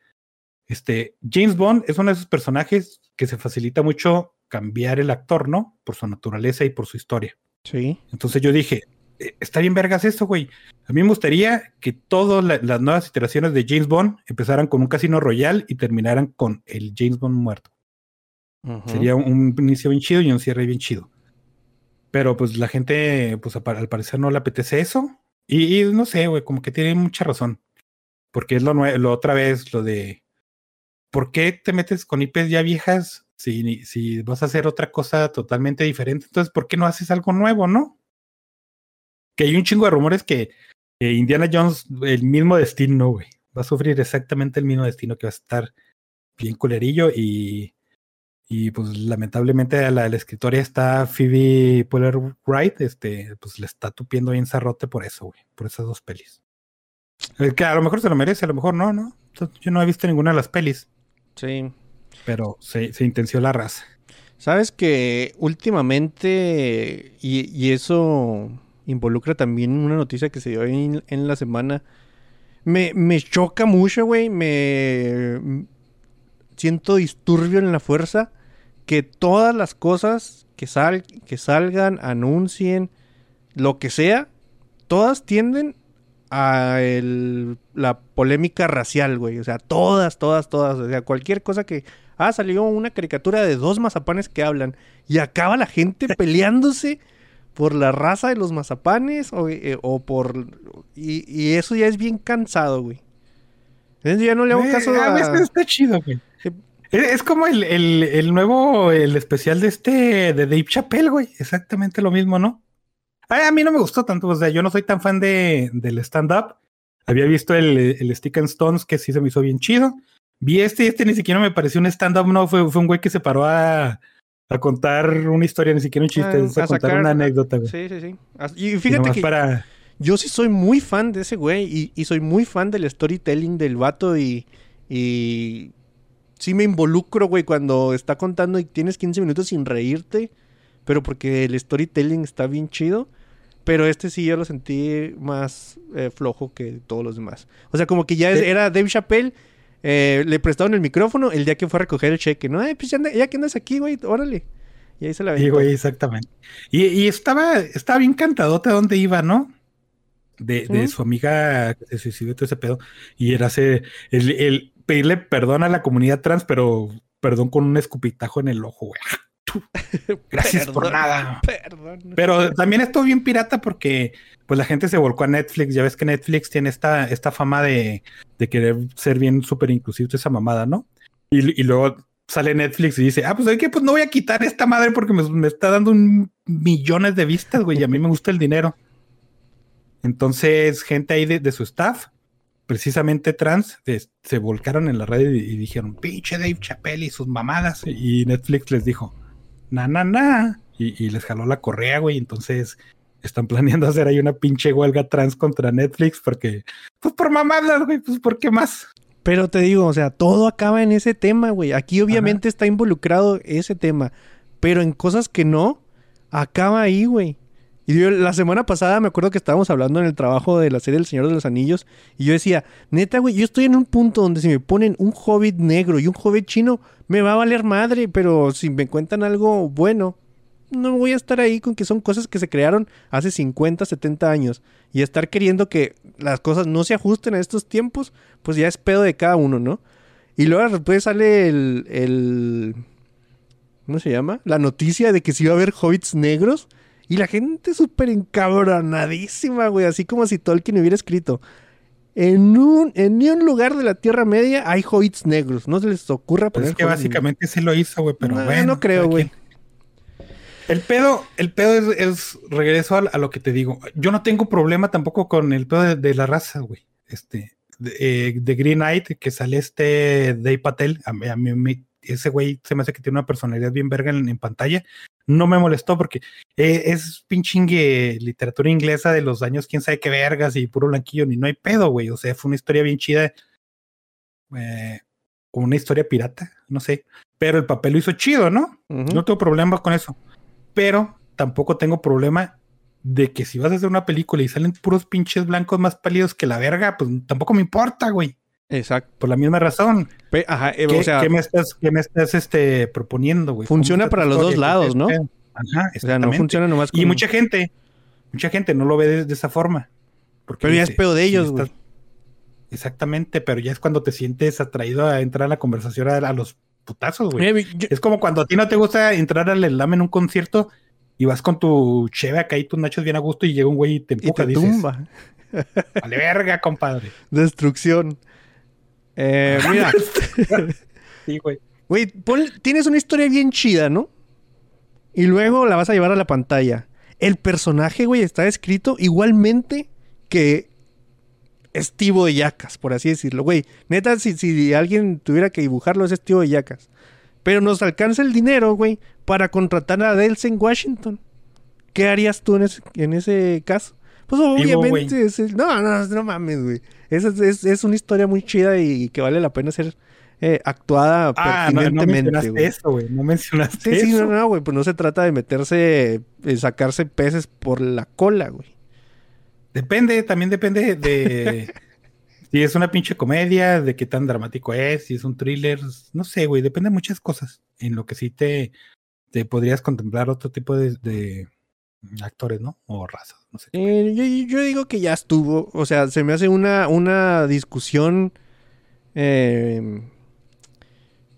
S4: Este, James Bond es uno de esos personajes que se facilita mucho cambiar el actor, ¿no? Por su naturaleza y por su historia.
S3: Sí.
S4: Entonces yo dije, "Eh, está bien vergas esto, güey. A mí me gustaría que todas la- las nuevas iteraciones de James Bond empezaran con un casino royal y terminaran con el James Bond muerto. Sería un, inicio bien chido y un cierre bien chido. Pero pues la gente, pues al parecer no le apetece eso. Y, no sé, güey, como que tiene mucha razón. Porque es lo, lo otra vez, lo de, ¿por qué te metes con IPs ya viejas si, si vas a hacer otra cosa totalmente diferente? Entonces, ¿por qué no haces algo nuevo, no? Que hay un chingo de rumores que Indiana Jones, el mismo destino, güey. Va a sufrir exactamente el mismo destino que va a estar bien culerillo y y pues lamentablemente a la, la escritora está Phoebe Poller Wright, este, pues le está tupiendo bien zarrote por eso, güey, por esas dos pelis. Es que a lo mejor se lo merece, a lo mejor no, ¿no? Yo no he visto ninguna de las pelis,
S3: Sí.
S4: pero se, se intenció la raza.
S3: Sabes que últimamente, y, y eso involucra también una noticia que se dio en, en la semana, me, me choca mucho, güey, me m- siento disturbio en la fuerza que todas las cosas que, sal, que salgan, anuncien, lo que sea, todas tienden a el- la polémica racial, güey. O sea, todas, todas, todas. O sea, cualquier cosa que... Ah, salió una caricatura de dos mazapanes que hablan. Y acaba la gente peleándose por la raza de los mazapanes o, eh, o por... Y, y eso ya es bien cansado, güey. Entonces ya no le hago caso
S4: a
S3: a...
S4: veces está chido, güey. Es, como el, el, el nuevo, el especial de este, de Dave Chappelle, güey. Exactamente lo mismo, ¿no? Ay, a mí no me gustó tanto, o sea, yo no soy tan fan de, del stand-up. Había visto el, el Stick and Stones, que sí se me hizo bien chido. vi este y este ni siquiera me pareció un stand-up, no, fue, fue un güey que se paró a, a contar una historia, ni siquiera un chiste,
S3: Ah,
S4: a,
S3: a
S4: contar
S3: sacar-
S4: una anécdota, güey.
S3: Sí, sí, sí. Y fíjate que
S4: para...
S3: yo sí soy muy fan de ese güey y, y soy muy fan del storytelling del vato y, y sí me involucro, güey, cuando está contando y tienes 15 minutos sin reírte, pero porque el storytelling está bien chido. Pero este sí yo lo sentí más eh, flojo que todos los demás. O sea, como que ya es-
S4: Sí.
S3: era Dave Chappelle, eh, le prestaron el micrófono el día que fue a recoger el cheque, ¿no? Ay, pues ya, anda- ya que andas aquí, güey, órale. Y ahí se la
S4: Sí,
S3: aventó.
S4: güey, exactamente. Y, y estaba, estaba bien cantadote a dónde iba, ¿no? De, de
S3: Sí.
S4: su amiga que se suicidó todo ese pedo. Y era ese, el, el pedirle perdón a la comunidad trans, pero perdón con un escupitajo en el ojo, güey. Gracias por nada.
S3: Perdón.
S4: Pero también estuvo bien pirata porque pues la gente se volcó a Netflix. Ya ves que Netflix tiene esta, esta fama de, de querer ser bien súper inclusivo de esa mamada, ¿no? Y, y luego sale Netflix y dice, ah, pues ¿sabes qué? Pues no voy a quitar esta madre porque me, me está dando un millones de vistas, güey, y a mí me gusta el dinero. Entonces, gente ahí de, de su staff, precisamente trans, se volcaron en la red y, y dijeron, pinche Dave Chappelle y sus mamadas. Y Netflix les dijo, na, na, na. Y, y les jaló la correa, güey. Entonces están planeando hacer ahí una pinche huelga trans contra Netflix porque, pues por mamadas, güey, pues por qué más.
S3: Pero te digo, o sea, todo acaba en ese tema, güey. Aquí obviamente está involucrado ese tema. Pero en cosas que no, acaba ahí, güey. Y yo la semana pasada me acuerdo que estábamos hablando en el trabajo de la serie El Señor de los Anillos. Y yo decía, neta, güey, yo estoy en un punto donde si me ponen un hobbit negro y un hobbit chino, me va a valer madre. Pero si me cuentan algo bueno, no voy a estar ahí con que son cosas que se crearon hace 50, 70 años. Y estar queriendo que las cosas no se ajusten a estos tiempos, pues ya es pedo de cada uno, ¿no? Y luego después sale el, el... ¿Cómo se llama? La noticia de que sí iba a haber hobbits negros. Y la gente súper encabronadísima, güey. Así como si Tolkien hubiera escrito. En, un, en ni un lugar de la Tierra Media hay hobbits negros. No se les ocurra
S4: Pues
S3: poner
S4: es que básicamente se lo hizo, güey, pero
S3: No,
S4: bueno.
S3: no creo, güey.
S4: El pedo, el pedo es, es- regreso a, a lo que te digo. Yo no tengo problema tampoco con el pedo de, de la raza, güey. Este, de, eh, de Green Knight, que sale este Dave Patel. A mí, a mí me- ese güey se me hace que tiene una personalidad bien verga en, en pantalla. No me molestó porque eh, es pinchingue literatura inglesa de los años, quién sabe qué vergas y puro blanquillo, ni no hay pedo, güey. O sea, fue una historia bien chida. Eh, como una historia pirata, no sé. Pero el papel lo hizo chido, ¿no? No tengo problema con eso. Pero tampoco tengo problema de que si vas a hacer una película y salen puros pinches blancos más pálidos que la verga, pues tampoco me importa, güey.
S3: Exacto.
S4: Por la misma razón.
S3: Pe- Ajá, eh,
S4: ¿Qué,
S3: o sea,
S4: qué me estás, qué me estás este, proponiendo, güey?
S3: Funciona
S4: ¿Cómo está
S3: para los dos lados,
S4: ¿Qué
S3: ¿no?
S4: Ajá,
S3: o sea, no
S4: exactamente.
S3: funciona nomás
S4: Y mucha gente, mucha gente no lo ve de, de esa forma. Porque
S3: Pero ya es pedo de ellos, güey.
S4: Exactamente, pero ya es cuando te sientes atraído a entrar a la conversación a, a los putazos, güey.
S3: Yo-
S4: Es como cuando a ti no te gusta entrar al slam en un concierto y vas con tu cheve acá y tus nachos bien a gusto y llega un güey y te
S3: y
S4: empuja,
S3: te
S4: dices,
S3: tumba.
S4: vale verga, compadre.
S3: Destrucción. Eh, mira,
S4: Sí, güey.
S3: güey, pon- tienes una historia bien chida, ¿no? Y luego la vas a llevar a la pantalla. El personaje, güey, está escrito igualmente que Estivo de Yacas, por así decirlo. Güey, neta, si, si alguien tuviera que dibujarlo, es Estivo de Yacas. Pero nos alcanza el dinero, güey, para contratar a Delsen Washington. ¿Qué harías tú en ese, en ese caso? Pues
S4: Vivo,
S3: obviamente es el- no, no, no mames, güey. Es, es, es una historia muy chida y que vale la pena ser eh, actuada
S4: Ah, no, no
S3: pertinentemente,
S4: mencionaste
S3: güey.
S4: eso, güey. No mencionaste
S3: Sí, sí,
S4: eso.
S3: no, no, güey, pues no se trata de meterse, eh, sacarse peces por la cola, güey.
S4: Depende, también depende de si es una pinche comedia, de qué tan dramático es, si es un thriller, no sé, güey, depende de muchas cosas. En lo que sí te, te podrías contemplar otro tipo de, de actores, ¿no? O razas, no sé.
S3: Eh, yo, yo digo que ya estuvo, o sea, se me hace una, una discusión eh,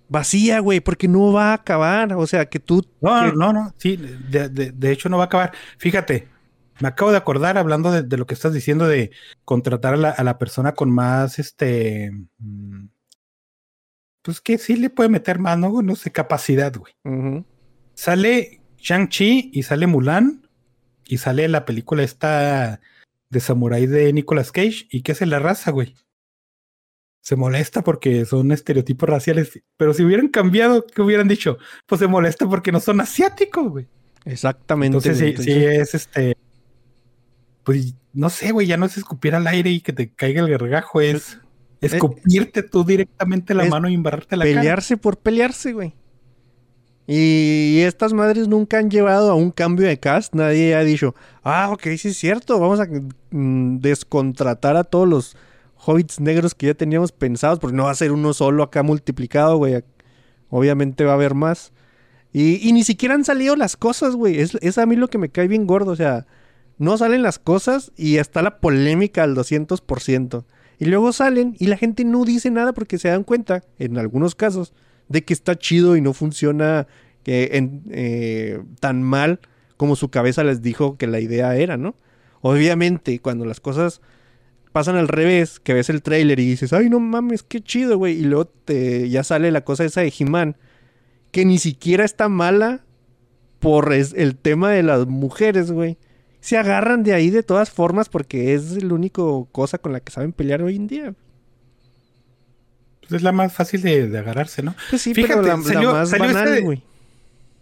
S3: vacía, güey, porque no va a acabar, o sea, que tú...
S4: No,
S3: que-
S4: no, no, sí, de, de- de hecho no va a acabar. Fíjate, me acabo de acordar hablando de, de lo que estás diciendo de contratar a la, a la persona con más, este, mm, pues que sí le puede meter más, ¿no? No sé, capacidad, güey. Sale Shang-Chi y sale Mulan y sale la película esta de Samurai de Nicolas Cage. ¿Y qué hace la raza, güey? se molesta porque son estereotipos raciales. Pero si hubieran cambiado, ¿qué hubieran dicho? Pues se molesta porque no son asiáticos, güey.
S3: Exactamente.
S4: Entonces, sí, sí es este. Pues no sé, güey, ya no es escupir al aire y que te caiga el gargajo, es escupirte tú directamente la
S3: es
S4: mano y embarrarte la cara.
S3: pelearse por pelearse, güey. Y estas madres nunca han llevado a un cambio de cast. Nadie ha dicho, ah, ok, sí es cierto, vamos a mm, descontratar a todos los hobbits negros que ya teníamos pensados, porque no va a ser uno solo acá multiplicado, güey. Obviamente va a haber más. Y, ni siquiera han salido las cosas, güey. Es, es a mí lo que me cae bien gordo, o sea, no salen las cosas y está la polémica al 200%. Y luego salen y la gente no dice nada porque se dan cuenta, en algunos casos, de que está chido y no funciona eh, en- eh, tan mal como su cabeza les dijo que la idea era, ¿no? Obviamente, cuando las cosas pasan al revés, que ves el tráiler y dices, ay, no mames, qué chido, güey. Y luego te, ya sale la cosa esa de He-Man, que ni siquiera está mala por es- el tema de las mujeres, güey. Se agarran de ahí de todas formas porque es la única cosa con la que saben pelear hoy en día.
S4: Pues es la más fácil de, de agarrarse, ¿no?
S3: Pues sí,
S4: Fíjate,
S3: pero la, más
S4: salió
S3: banal,
S4: ese-
S3: güey.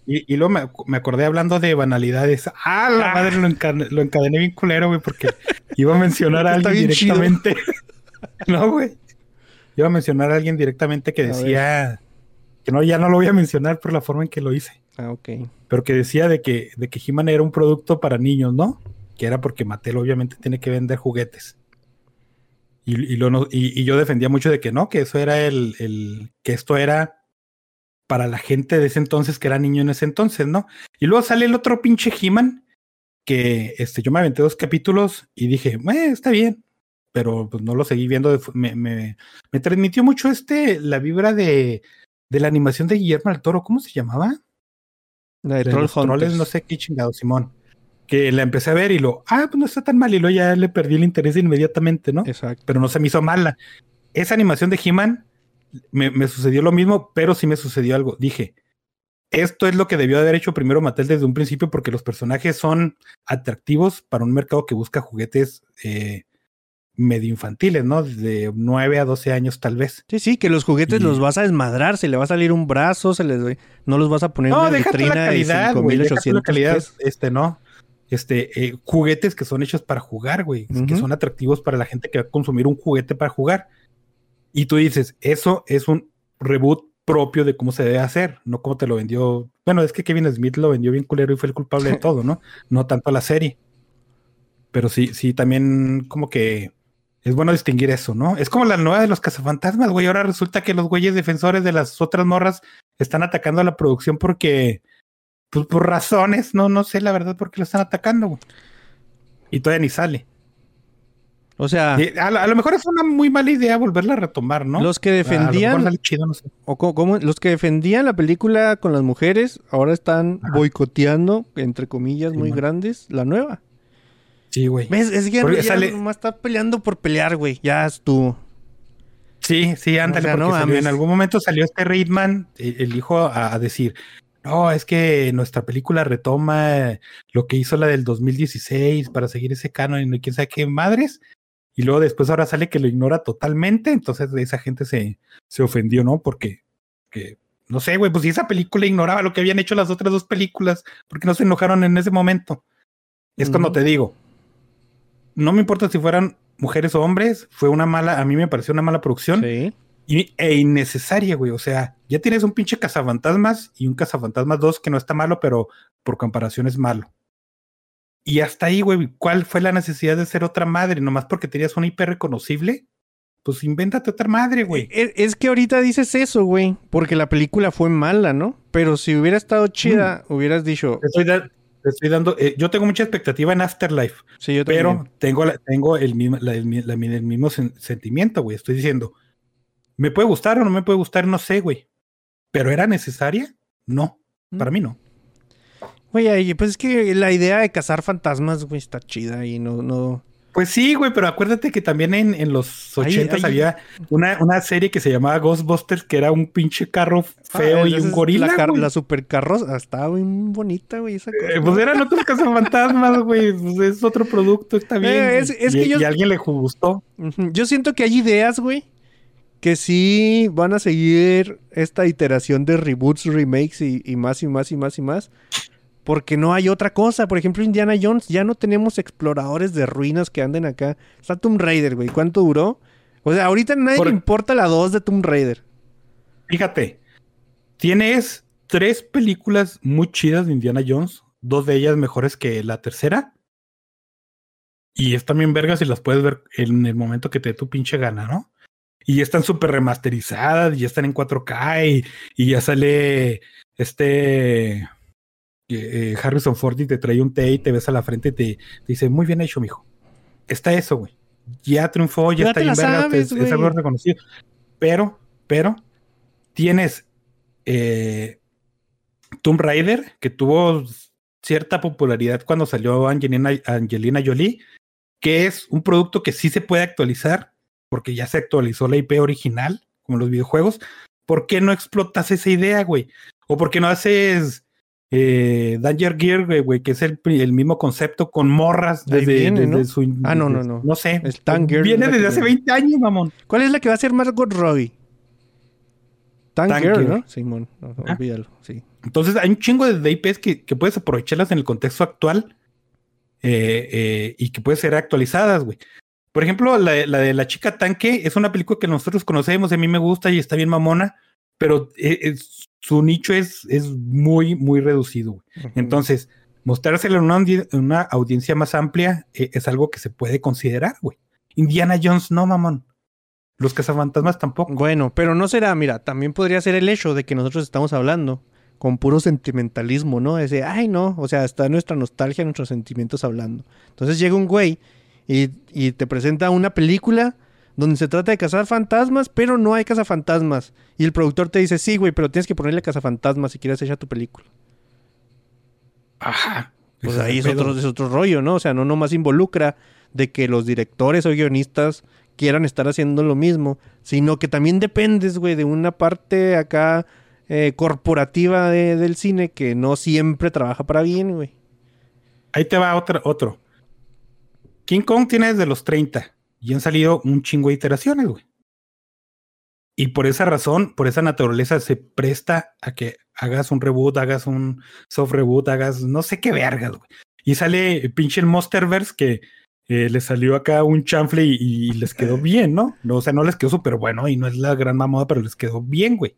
S4: Y, y luego me, me acordé hablando de banalidades. Ah, la madre lo, enca- lo encadené bien culero, güey, porque iba a mencionar a alguien directamente. no, güey. Iba a mencionar a alguien directamente que decía que no, ya no lo voy a mencionar por la forma en que lo hice.
S3: Ah, ok.
S4: pero que decía de que, de que He-Man era un producto para niños, ¿no? Que era porque Mattel obviamente tiene que vender juguetes. Y, y, lo y- y yo defendía mucho de que no, que eso era el, el- que esto era para la gente de ese entonces, que era niño en ese entonces, ¿no? Y luego sale el otro pinche He-Man, que este, yo me aventé dos capítulos y dije, "Eh, está bien, pero pues no lo seguí viendo. de me, me, me transmitió mucho este, la vibra de, de la animación de Guillermo del Toro, ¿cómo se llamaba?
S3: La de
S4: de
S3: Troll
S4: los troles,
S3: Hunters.
S4: no sé qué chingado, Simón. Que la empecé a ver y lo, ah, pues no está tan mal. Y luego ya le perdí el interés inmediatamente, ¿no?
S3: Exacto.
S4: Pero no se me hizo mala. Esa animación de He-Man me, me sucedió lo mismo, pero sí me sucedió algo. Dije, esto es lo que debió haber hecho primero Mattel desde un principio, porque los personajes son atractivos para un mercado que busca juguetes eh, medio infantiles, ¿no? De 9 a 12 años, tal vez.
S3: Sí, sí, que los juguetes
S4: Y-
S3: los vas a desmadrar, se le va a salir un brazo, se les no los vas a poner en
S4: No,
S3: una
S4: déjate la
S3: vitrina de
S4: calidad, la
S3: 5800
S4: calidad,
S3: pesos.
S4: este, no. Este, eh, juguetes que son hechos para jugar, güey. Que son atractivos para la gente que va a consumir un juguete para jugar. Y tú dices, eso es un reboot propio de cómo se debe hacer, no como te lo vendió. Bueno, es que Kevin Smith lo vendió bien culero y fue el culpable de todo, ¿no? No tanto la serie. Pero sí, sí, también como que es bueno distinguir eso, ¿no? Es como la nueva de los cazafantasmas, güey. Ahora resulta que los güeyes defensores de las otras morras están atacando a la producción porque, pues por razones, no, no sé la verdad por qué lo están atacando, güey. Y todavía ni sale.
S3: O sea,
S4: Y a, lo- a lo mejor es una muy mala idea volverla a retomar, ¿no?
S3: los que defendían
S4: sale chido, no sé.
S3: o los que defendían la película con las mujeres ahora están
S4: Ajá.
S3: boicoteando entre comillas
S4: Sí,
S3: muy
S4: man.
S3: grandes la nueva.
S4: Sí, güey.
S3: ¿Ves? Es que ya
S4: sale-
S3: nomás está peleando por pelear, güey. Ya estuvo.
S4: Sí, sí, ándale,
S3: O sea,
S4: porque
S3: no
S4: salió- en algún momento salió este Reitman, el, el hijo, a, a decir, no, es que nuestra película retoma lo que hizo la del 2016 para seguir ese canon y no quién sabe qué madres. Y luego después ahora sale que lo ignora totalmente, entonces esa gente se, se ofendió, ¿no? Porque, que, no sé, güey, pues si esa película ignoraba lo que habían hecho las otras dos películas, porque no se enojaron en ese momento? Es cuando
S3: Ujú.
S4: te digo, no me importa si fueran mujeres o hombres, fue una mala, a mí me pareció una mala producción
S3: Sí.
S4: Y- e innecesaria, güey. O sea, ya tienes un pinche cazafantasmas y un cazafantasmas 2 que no está malo, pero por comparación es malo. Y hasta ahí, güey, ¿cuál fue la necesidad de ser otra madre? Nomás porque tenías una IP reconocible. Pues invéntate otra madre, güey.
S3: Es, es que ahorita dices eso, güey, porque la película fue mala, ¿no? Pero si hubiera estado chida, hubieras dicho,
S4: estoy, estoy dando. eh, yo tengo mucha expectativa en Afterlife,
S3: sí, yo
S4: pero
S3: también.
S4: tengo, la- tengo el mismo, la- el, mi- la- el mismo sen- sentimiento, güey. Estoy diciendo, ¿me puede gustar o no me puede gustar? No sé, güey. ¿Pero era necesaria? No, para mí no.
S3: Güey, pues es que la idea de cazar fantasmas, güey, está chida y no, no.
S4: Pues sí, güey, pero acuérdate que también en, en los
S3: Ahí-
S4: 80
S3: ahí-
S4: había una, una serie que se llamaba Ghostbusters, que era un pinche carro feo
S3: Ah,
S4: y un gorila.
S3: La,
S4: güey.
S3: la supercarroza, estaba muy bonita, güey, esa cosa.
S4: Eh, pues eran otros cazafantasmas, güey. Pues es otro producto, está bien.
S3: Eh, es-
S4: güey.
S3: es
S4: y,
S3: que yo-
S4: y a alguien le gustó.
S3: Yo siento que hay ideas, güey, que sí van a seguir esta iteración de reboots, remakes y, y más y más y más y más. Porque no hay otra cosa. Por ejemplo, Indiana Jones, ya no tenemos exploradores de ruinas que anden acá. Está Tomb Raider, güey. ¿Cuánto duró? O sea, ahorita a nadie
S4: Por-
S3: le importa la 2 de Tomb Raider.
S4: Fíjate, tienes tres películas muy chidas de Indiana Jones, dos de ellas mejores que la tercera. Y están bien vergas y las puedes ver en el momento que te dé tu pinche gana, ¿no? Y ya están súper remasterizadas, y ya están en 4K y, y ya sale este eh, eh, Harrison Ford y te trae un té y te besa la frente y te, te dice, muy bien hecho, mijo. Está eso, güey. Ya triunfó, ya,
S3: Ya
S4: está bien verga, es, es algo reconocido. Pero, pero, tienes eh, Tomb Raider, que tuvo cierta popularidad cuando salió Angelina, Angelina Jolie, que es un producto que sí se puede actualizar, porque ya se actualizó la IP original, como los videojuegos. ¿Por qué no explotas esa idea, güey? ¿O por qué no haces eh, Danger Gear, güey, que es el, mismo concepto con morras desde,
S3: viene,
S4: desde
S3: ¿no?
S4: su...
S3: Ah, no, no, no.
S4: No sé.
S3: El
S4: Viene desde hace
S3: viene.
S4: 20 años, mamón.
S3: ¿Cuál es la que va a ser Margot Robbie? Tangier. ¿no? Simón, no,
S4: Ah.
S3: olvídalo, sí.
S4: Entonces hay un chingo de, de IPs que, que puedes aprovecharlas en el contexto actual eh, eh, y que pueden ser actualizadas, güey. Por ejemplo, la, de- la de La Chica Tanque es una película que nosotros conocemos, a mí me gusta y está bien mamona, pero eh, es- su nicho es, es muy, muy reducido. Entonces, mostrárselo en una, audi- en una audiencia más amplia eh, es algo que se puede considerar, güey. Indiana Jones no, mamón. Los cazafantasmas tampoco.
S3: Bueno, pero no será, mira, también podría ser el hecho de que nosotros estamos hablando con puro sentimentalismo, ¿no? Ese, ay, no, o sea, está nuestra nostalgia, nuestros sentimientos hablando. Entonces llega un güey y, y te presenta una película donde se trata de cazar fantasmas, pero no hay cazafantasmas. Y el productor te dice, sí, güey, pero tienes que ponerle cazafantasmas si quieres echar tu película.
S4: Ajá.
S3: Pues ahí es otro, es otro rollo, ¿no? O sea, no nomás involucra de que los directores o guionistas quieran estar haciendo lo mismo, sino que también dependes, güey, de una parte acá eh, corporativa de- del cine que no siempre trabaja para bien, güey.
S4: Ahí te va otro, otro. King Kong tiene desde los 30 y han salido un chingo de iteraciones, güey. Y por esa razón, por esa naturaleza, se presta a que hagas un reboot, hagas un soft reboot, hagas no sé qué vergas, güey. Y sale pinche el Monsterverse que eh, le salió acá un chanfle y, y les quedó bien, ¿no? No, O sea, no les quedó súper bueno y no es la gran mamada, pero les quedó bien, güey.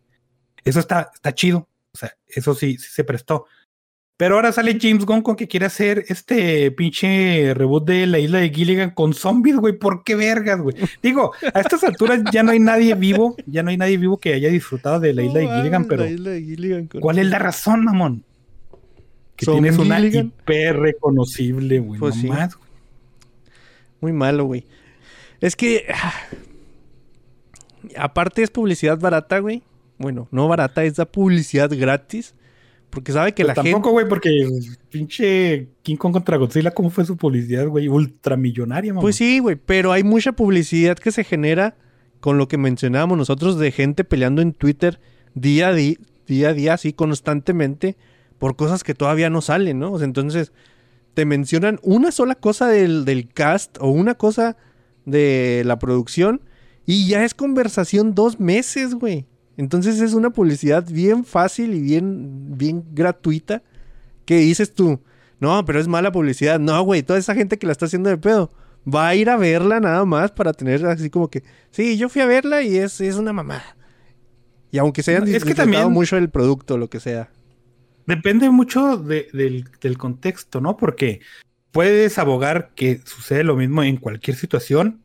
S4: Eso está, está chido. O sea, eso sí, sí se prestó. Pero ahora sale James Gunn con que quiere hacer este pinche reboot de la isla de Gilligan con zombies, güey. ¿Por qué vergas, güey? Digo, a estas alturas ya no hay nadie vivo, ya no hay nadie vivo que haya disfrutado de la isla de Gilligan, pero ¿cuál es la razón, mamón? Que
S3: Son
S4: tienes una
S3: Gilligan.
S4: IP reconocible, güey.
S3: Pues sí.
S4: güey.
S3: Muy malo, güey. Es que... aparte es publicidad barata, güey. Bueno, no barata, es la publicidad gratis. Porque sabe que
S4: Pero
S3: la
S4: tampoco,
S3: gente...
S4: güey, porque pinche King Kong contra Godzilla, ¿cómo fue su publicidad, güey? Ultramillonaria, mamón.
S3: Pues sí, güey, pero hay mucha publicidad que se genera con lo que mencionábamos nosotros de gente peleando en Twitter día a día, día, a día así constantemente, por cosas que todavía no salen, ¿no? O sea, entonces te mencionan una sola cosa del, del cast o una cosa de la producción y ya es conversación dos meses, güey. Entonces es una publicidad bien fácil y bien, bien gratuita que dices tú, no, pero es mala publicidad. No, güey, toda esa gente que la está haciendo de pedo va a ir a verla nada más para tener así como que, sí, yo fui a verla y es, es una mamada. Y aunque se hayan
S4: Es que
S3: disfrutado
S4: también-
S3: mucho el producto, lo que sea.
S4: Depende mucho de- del, del contexto, ¿no? Porque puedes abogar que sucede lo mismo en cualquier situación,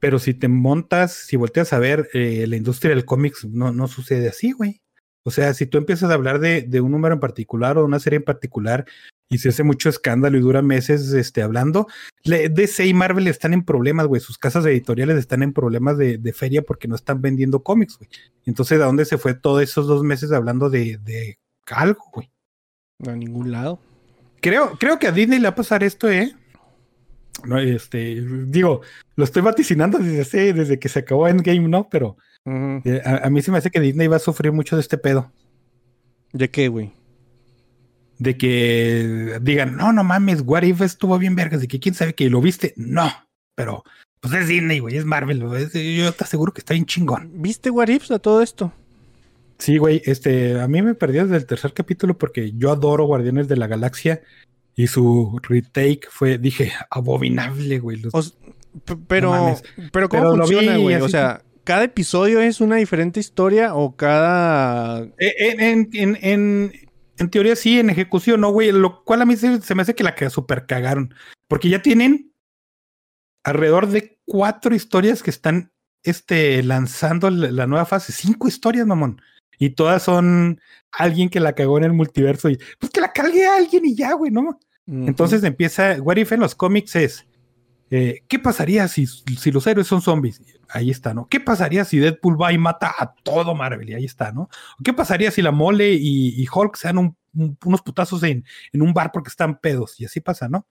S4: pero si te montas, si volteas a ver eh, la industria del cómics, no, no sucede así, güey. O sea, si tú empiezas a hablar de, de un número en particular o de una serie en particular y se hace mucho escándalo y dura meses este, hablando, le- DC y Marvel están en problemas, güey. Sus casas editoriales están en problemas de, de feria porque no están vendiendo cómics, güey. Entonces, ¿a dónde se fue todos esos dos meses hablando de, de algo, güey?
S3: A ningún lado.
S4: Creo, creo que a Disney le va a pasar esto, ¿eh? No, este, digo, lo estoy vaticinando desde, hace- desde que se acabó Endgame, ¿no? Pero eh, a, a mí se me hace que Disney va a sufrir mucho de este pedo.
S3: ¿De qué, güey?
S4: De que digan, no, no mames, What If estuvo bien vergas, de que quién sabe que lo viste. No, pero Pues es Disney, güey, es Marvel, güey. es- Yo te aseguro que está bien chingón.
S3: ¿Viste What Ifs a todo esto?
S4: Sí, güey, este, a mí me perdió desde el tercer capítulo porque yo adoro Guardianes de la Galaxia y su retake fue, dije, abominable, güey. Los-
S3: O pero,
S4: mames.
S3: pero ¿cómo
S4: Pero
S3: funciona, güey? O sea, ¿cada episodio es una diferente historia o cada...
S4: Eh, En, en, en, teoría sí, en ejecución no, güey, lo cual a mí se, se me hace que la que super cagaron, porque ya tienen alrededor de cuatro historias que están este, lanzando la, nueva fase, cinco historias, mamón. Y todas son alguien que la cagó en el multiverso y pues que la cague a alguien y ya, güey, ¿no? Entonces empieza, What If en los cómics es, eh, ¿qué pasaría si, si los héroes son zombies? Ahí está, ¿no? ¿Qué pasaría si Deadpool va y mata a todo Marvel? Y ahí está, ¿no? ¿Qué pasaría si la mole y, y Hulk se dan un- un- unos putazos en, en un bar porque están pedos? Y así pasa, ¿no?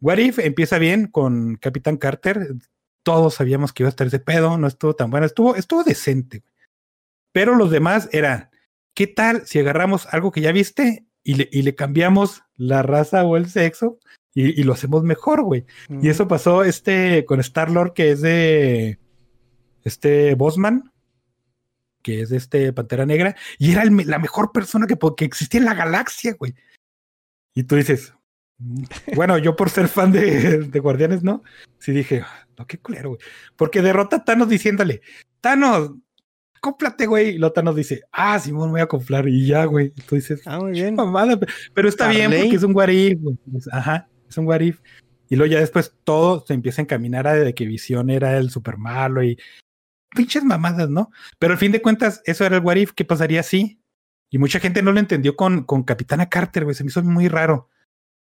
S4: What If empieza bien con Capitán Carter. Todos sabíamos que iba a estar ese pedo, no estuvo tan bueno, estuvo, estuvo decente. Pero los demás era, ¿qué tal si agarramos algo que ya viste y le, y le cambiamos la raza o el sexo y, y lo hacemos mejor, güey? Y eso pasó este con Star Lord, que es de este Bosman, que es de este Pantera Negra, y era el la mejor persona que existía en la galaxia, güey. Y tú dices, "Mm". bueno, yo por ser fan de, de Guardianes, ¿no? Sí dije, "Ah, no, qué culero, güey. Porque derrota a Thanos diciéndole, Thanos, cómplate, güey. Y luego Thanos dice, ah, Simón, voy a comprar. Y ya, güey. Tú dices,
S3: Ah, muy bien.
S4: mamada, pe- pero está bien porque es un what if, güey. Es- Ajá, es un what if. Y luego ya después todo se empieza a encaminar a de que Visión era el super malo y pinches mamadas, ¿no? Pero al fin de cuentas, eso era el what if. ¿Qué pasaría si? Y mucha gente no lo entendió con, con Capitana Carter, güey. Se me hizo muy raro.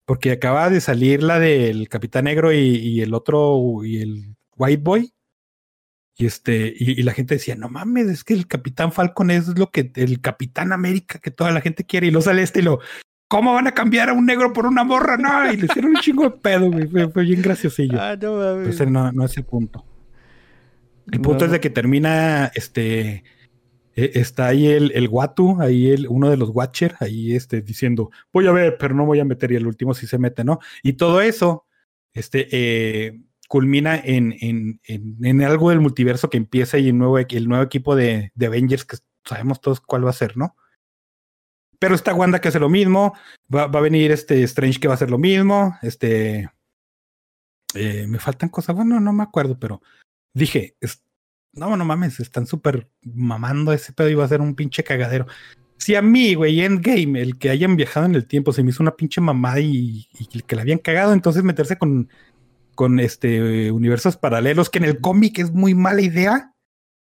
S4: Porque acaba de salir la del Capitán Negro y, y el otro, y el White Boy. Y este, y, y la gente decía, no mames, es que el Capitán Falcon es lo que el Capitán América que toda la gente quiere. Y lo sale este y lo, ¿cómo van a cambiar a un negro por una morra? No, y le hicieron un chingo de pedo, güey. Fue, fue bien graciosillo.
S3: Ah, no mames.
S4: ese no, no es el punto. El punto
S3: No.
S4: es de que termina, este, eh, está ahí el, el Watu, ahí el, uno de los Watcher, ahí este, diciendo, voy a ver, pero no voy a meter, y el último sí se mete, ¿no? Y todo eso, este, eh, culmina en, en, en, algo del multiverso que empieza y el nuevo, el nuevo equipo de, de Avengers, que sabemos todos cuál va a ser, ¿no? Pero está Wanda que hace lo mismo, va, va a venir este Strange que va a hacer lo mismo, este... eh, me faltan cosas, bueno, no me acuerdo, pero dije, no, no mames, están súper mamando ese pedo y va a ser un pinche cagadero. Si a mí, güey, Endgame, el que hayan viajado en el tiempo, se me hizo una pinche mamada y, y que la habían cagado, entonces meterse con, con este universos paralelos, que en el cómic es muy mala idea.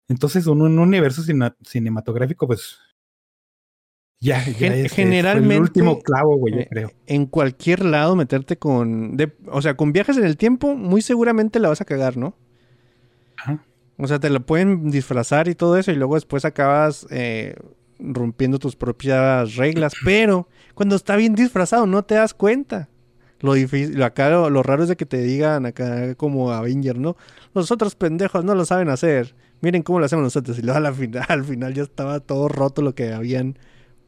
S4: Entonces, un, un universo cine- cinematográfico, pues. Ya, este,
S3: generalmente,
S4: el último clavo, güey, yo
S3: Eh,
S4: creo.
S3: En cualquier lado meterte con... de- o sea, con viajes en el tiempo, muy seguramente la vas a cagar, ¿no?
S4: Ajá.
S3: O sea, te la pueden disfrazar y todo eso y luego después acabas eh, rompiendo tus propias reglas. Pero cuando está bien disfrazado no te das cuenta. Lo difícil, acá lo, lo raro es de que te digan acá como Avenger, ¿no? Los otros pendejos no lo saben hacer. Miren cómo lo hacemos nosotros. Y luego a la final, al final ya estaba todo roto lo que habían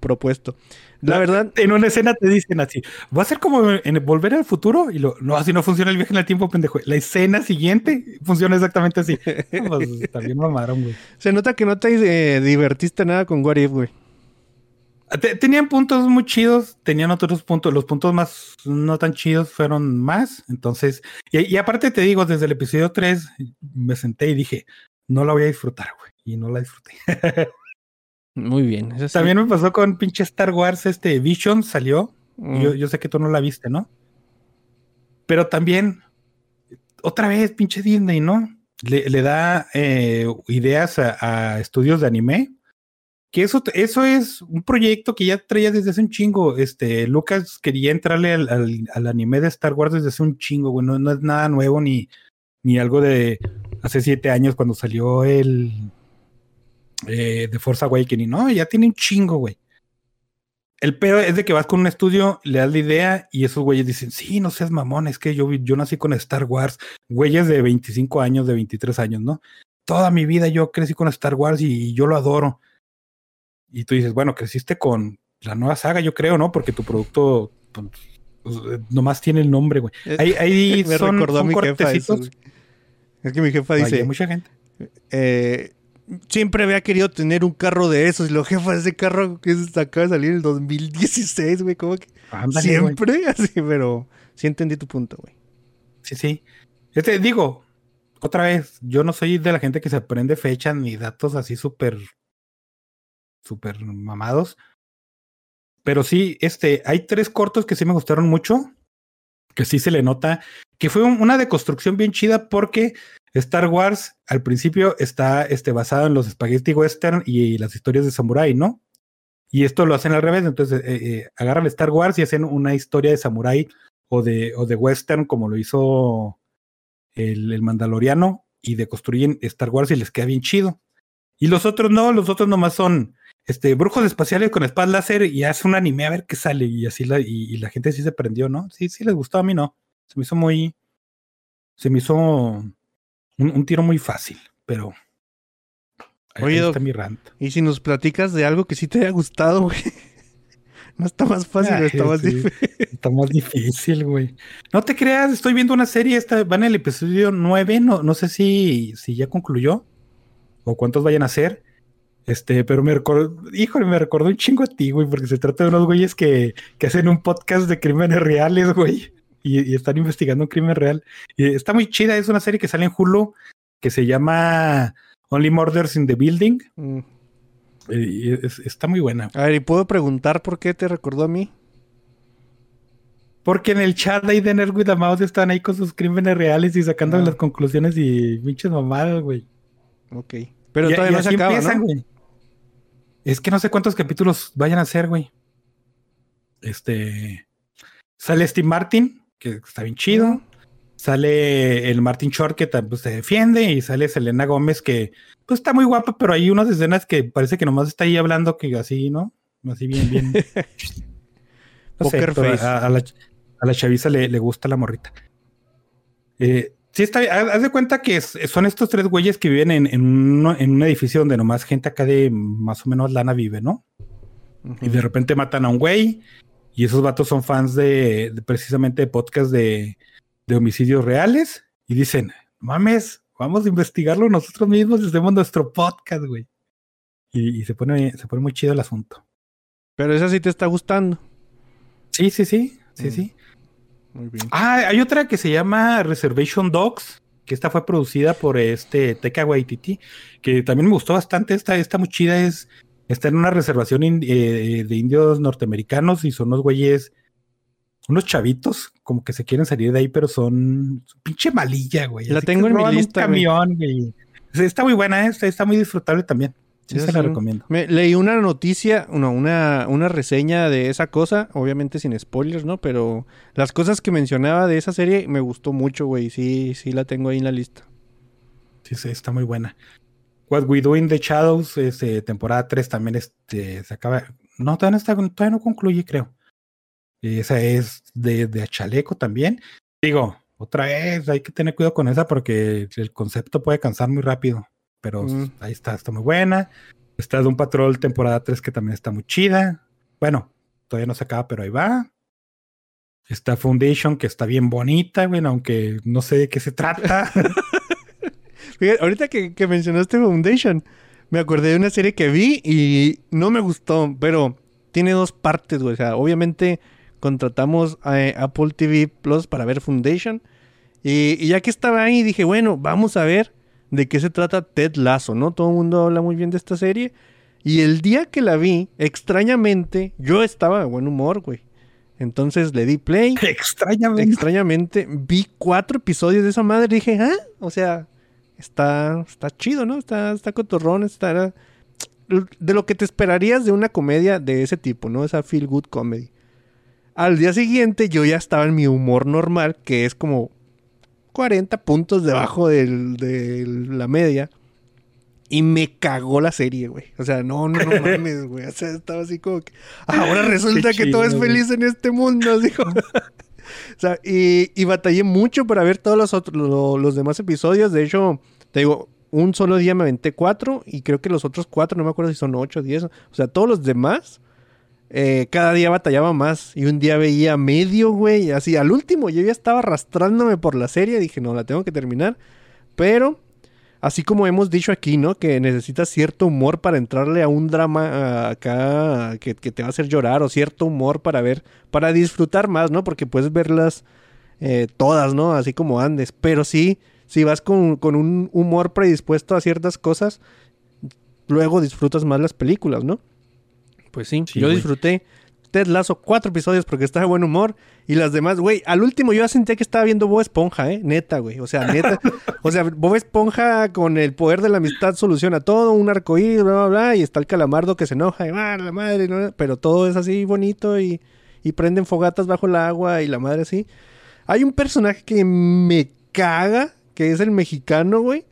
S3: propuesto. La verdad,
S4: En una escena te dicen así, va a ser como en Volver al Futuro y lo, no, así no funciona el viaje en el tiempo, pendejo. La escena siguiente funciona exactamente así. Pues, también mamaron, güey.
S3: se nota que no te eh, divertiste nada con What If, güey.
S4: Te- Tenían puntos muy chidos, tenían otros puntos, los puntos más no tan chidos fueron más, entonces, y, y aparte te digo, desde el episodio 3 me senté y dije, no la voy a disfrutar, güey, y no la disfruté.
S3: Muy bien. eso sí.
S4: También me pasó con pinche Star Wars, este Vision salió,
S3: Mm.
S4: yo, yo sé que tú no la viste, ¿no? Pero también, otra vez, pinche Disney, ¿no? Le, le da eh, ideas a, a estudios de anime. Que eso, eso es un proyecto que ya traía desde hace un chingo. Este, Lucas quería entrarle al, al- anime de Star Wars desde hace un chingo, güey. No, es nada nuevo ni, ni algo de hace siete años cuando salió el eh, The Force Awakening. No, ya tiene un chingo, güey. El pedo es de que vas con un estudio, le das la idea y esos güeyes dicen, sí, no seas mamón, es que yo, yo nací con Star Wars, güeyes de 25 años, de 23 años, ¿no? Toda mi vida yo crecí con Star Wars y yo lo adoro. Y tú dices, bueno, creciste con la nueva saga, yo creo, ¿no? Porque tu producto pues, pues, nomás tiene el nombre, güey.
S3: Eh,
S4: Ahí, ahí
S3: Me
S4: son,
S3: recordó a mi jefa eso,
S4: cortecitos.
S3: güey. Es que mi jefa
S4: Vaya,
S3: dice,
S4: mucha gente.
S3: eh, siempre había querido tener un carro de esos. Y lo jefa, ese carro que acaba de salir en el 2016, güey. ¿Cómo que
S4: Ándale, güey.
S3: siempre? Así, pero sí entendí tu punto, güey.
S4: Sí, sí. Este, digo, otra vez, yo no soy de la gente que se aprende fechas ni datos así súper, súper mamados. Pero sí, este, hay tres cortos que sí me gustaron mucho, que sí se le nota, que fue un- una deconstrucción bien chida porque Star Wars al principio está este, basado en los spaghetti western y las historias de samurai, ¿no? Y esto lo hacen al revés, entonces eh, eh, agarran Star Wars y hacen una historia de samurai o de, o de western como lo hizo el, el Mandaloriano y deconstruyen Star Wars y les queda bien chido. Y los otros no, los otros nomás son este, brujos espaciales con espadas láser y hace un anime a ver qué sale y así la, y, y la gente sí se prendió, ¿no? Sí, sí les gustó, a mí no. Se me hizo muy, se me hizo un, un tiro muy fácil, pero ahí-
S3: Oye,
S4: está mi rant.
S3: Y si nos platicas de algo que sí te haya gustado, güey. No está más fácil,
S4: Ay,
S3: está más
S4: sí.
S3: difícil.
S4: Está más difícil, güey. No te creas, estoy viendo una serie, esta, va en el episodio 9, no, no sé si, si ya concluyó o cuántos vayan a ser. Este, pero me recordó, híjole, me recordó un chingo a ti, güey, porque se trata de unos güeyes que, que hacen un podcast de crímenes reales, güey, y, y están investigando un crimen real. Y está muy chida, es una serie que sale en Hulu que se llama Only Murders in the Building.
S3: Mm.
S4: y es- está muy buena.
S3: A ver, ¿y puedo preguntar por qué te recordó a mí?
S4: Porque en el chat ahí de Nerd with Mouse están ahí con sus crímenes reales y sacando
S3: Ah.
S4: las conclusiones y pinches mamadas, güey.
S3: Ok. Pero
S4: Y-
S3: todavía
S4: y
S3: no se acaba,
S4: empiezan,
S3: ¿no?
S4: güey. Es que no sé cuántos capítulos vayan a ser, güey. Este. Sale Steve Martin, que está bien chido. Sale el Martin Short, que pues, se defiende. Y sale Selena Gómez, que pues está muy guapa, pero hay unas escenas que parece que nomás está ahí hablando que así, ¿no? Así bien, bien. No sé,
S3: Poker
S4: pero
S3: face.
S4: A, a la, a la chaviza le, le gusta la morrita. Eh, sí, está bien. Haz de cuenta que es- son estos tres güeyes que viven en, en, uno- en un edificio donde nomás gente acá de más o menos lana vive, ¿no? Y de repente matan a un güey. Y esos vatos son fans de, de precisamente de podcast de, de homicidios reales. Y dicen, mames, vamos a investigarlo nosotros mismos y hacemos nuestro podcast, güey. Y, y se pone, se pone muy chido el asunto.
S3: Pero esa sí te está gustando.
S4: Sí, sí, sí. Sí,
S3: Mm.
S4: sí.
S3: Muy bien.
S4: Ah, hay otra que se llama Reservation Dogs, que esta fue producida por este Teca Waititi, que también me gustó bastante. Esta, esta muy chida es, está en una reservación in- eh, de indios norteamericanos y son unos güeyes, unos chavitos, como que se quieren salir de ahí, pero son son pinche malilla, güey.
S3: La
S4: Así
S3: tengo en mi
S4: un
S3: lista,
S4: camión, güey. Está muy buena, ¿eh? está, está muy disfrutable también. Sí, se la recomiendo.
S3: Me, leí una noticia, no, una, una reseña de esa cosa, obviamente sin spoilers, ¿no? Pero las cosas que mencionaba de esa serie me gustó mucho, güey. Sí, sí la tengo ahí en la lista.
S4: Sí, sí, está muy buena. What We Do in the Shadows, este, temporada 3 también este, se acaba. No, todavía no, está, todavía no concluye, creo. Esa es de, de Chaleco también. Digo, otra vez, hay que tener cuidado con esa porque el concepto puede cansar muy rápido. Pero
S3: Mm.
S4: ahí está, está muy buena. Está de un patrol temporada 3 que también está muy chida. Bueno, todavía no se acaba, pero ahí va. Está Foundation, que está bien bonita, bueno, aunque no sé de qué se trata.
S3: Fíjate, ahorita que, que mencionaste Foundation, me acordé de una serie que vi y no me gustó, pero tiene dos partes, güey. O sea, obviamente contratamos a eh, Apple TV Plus para ver Foundation. Y, y ya que estaba ahí, dije, bueno, vamos a ver de qué se trata Ted Lasso, ¿no? Todo el mundo habla muy bien de esta serie. Y el día que la vi, extrañamente, yo estaba de buen humor, güey. Entonces le di play.
S4: Extrañamente.
S3: Extrañamente, vi cuatro episodios de esa madre y dije, ah, o sea, está, está chido, ¿no? Está, está cotorrón, está de lo que te esperarías de una comedia de ese tipo, ¿no? Esa feel good comedy. Al día siguiente yo ya estaba en mi humor normal, que es como 40 puntos debajo del- de la media. Y me cagó la serie, güey. O sea, no, no, no mames, güey. O sea, estaba así como que. Ahora resulta que todo es
S4: güey.
S3: feliz en este mundo. Como- o sea, y, y batallé mucho para ver todos los, otros, lo- los demás episodios. De hecho, te digo, un solo día me aventé cuatro. Y creo que los otros cuatro, no me acuerdo si son ocho o diez. O sea, todos los demás. Eh, cada día batallaba más. Y un día veía medio, güey. Así, al último, yo ya estaba arrastrándome por la serie. Dije, no, la tengo que terminar. Pero, así como hemos dicho aquí, ¿no? Que necesitas cierto humor para entrarle a un drama acá que, que te va a hacer llorar o cierto humor para ver, para disfrutar más, ¿no? Porque puedes verlas eh, todas, ¿no? Así como andes. Pero sí, si vas con, con un humor predispuesto a ciertas cosas, luego disfrutas más las películas, ¿no? Pues sí,
S4: Sí,
S3: yo
S4: güey.
S3: disfruté Ted Lasso cuatro episodios porque estaba de buen humor y las demás, güey, al último yo ya sentía que estaba viendo Bob Esponja, ¿eh? Neta, güey, o sea, neta, o sea, Bob Esponja con el poder de la amistad soluciona todo, un arcoíris, bla, bla, bla, y está el calamardo que se enoja y va, la madre, ¿no? pero todo es así bonito y, y prenden fogatas bajo el agua y la madre así. Hay un personaje que me caga, que es el mexicano, güey,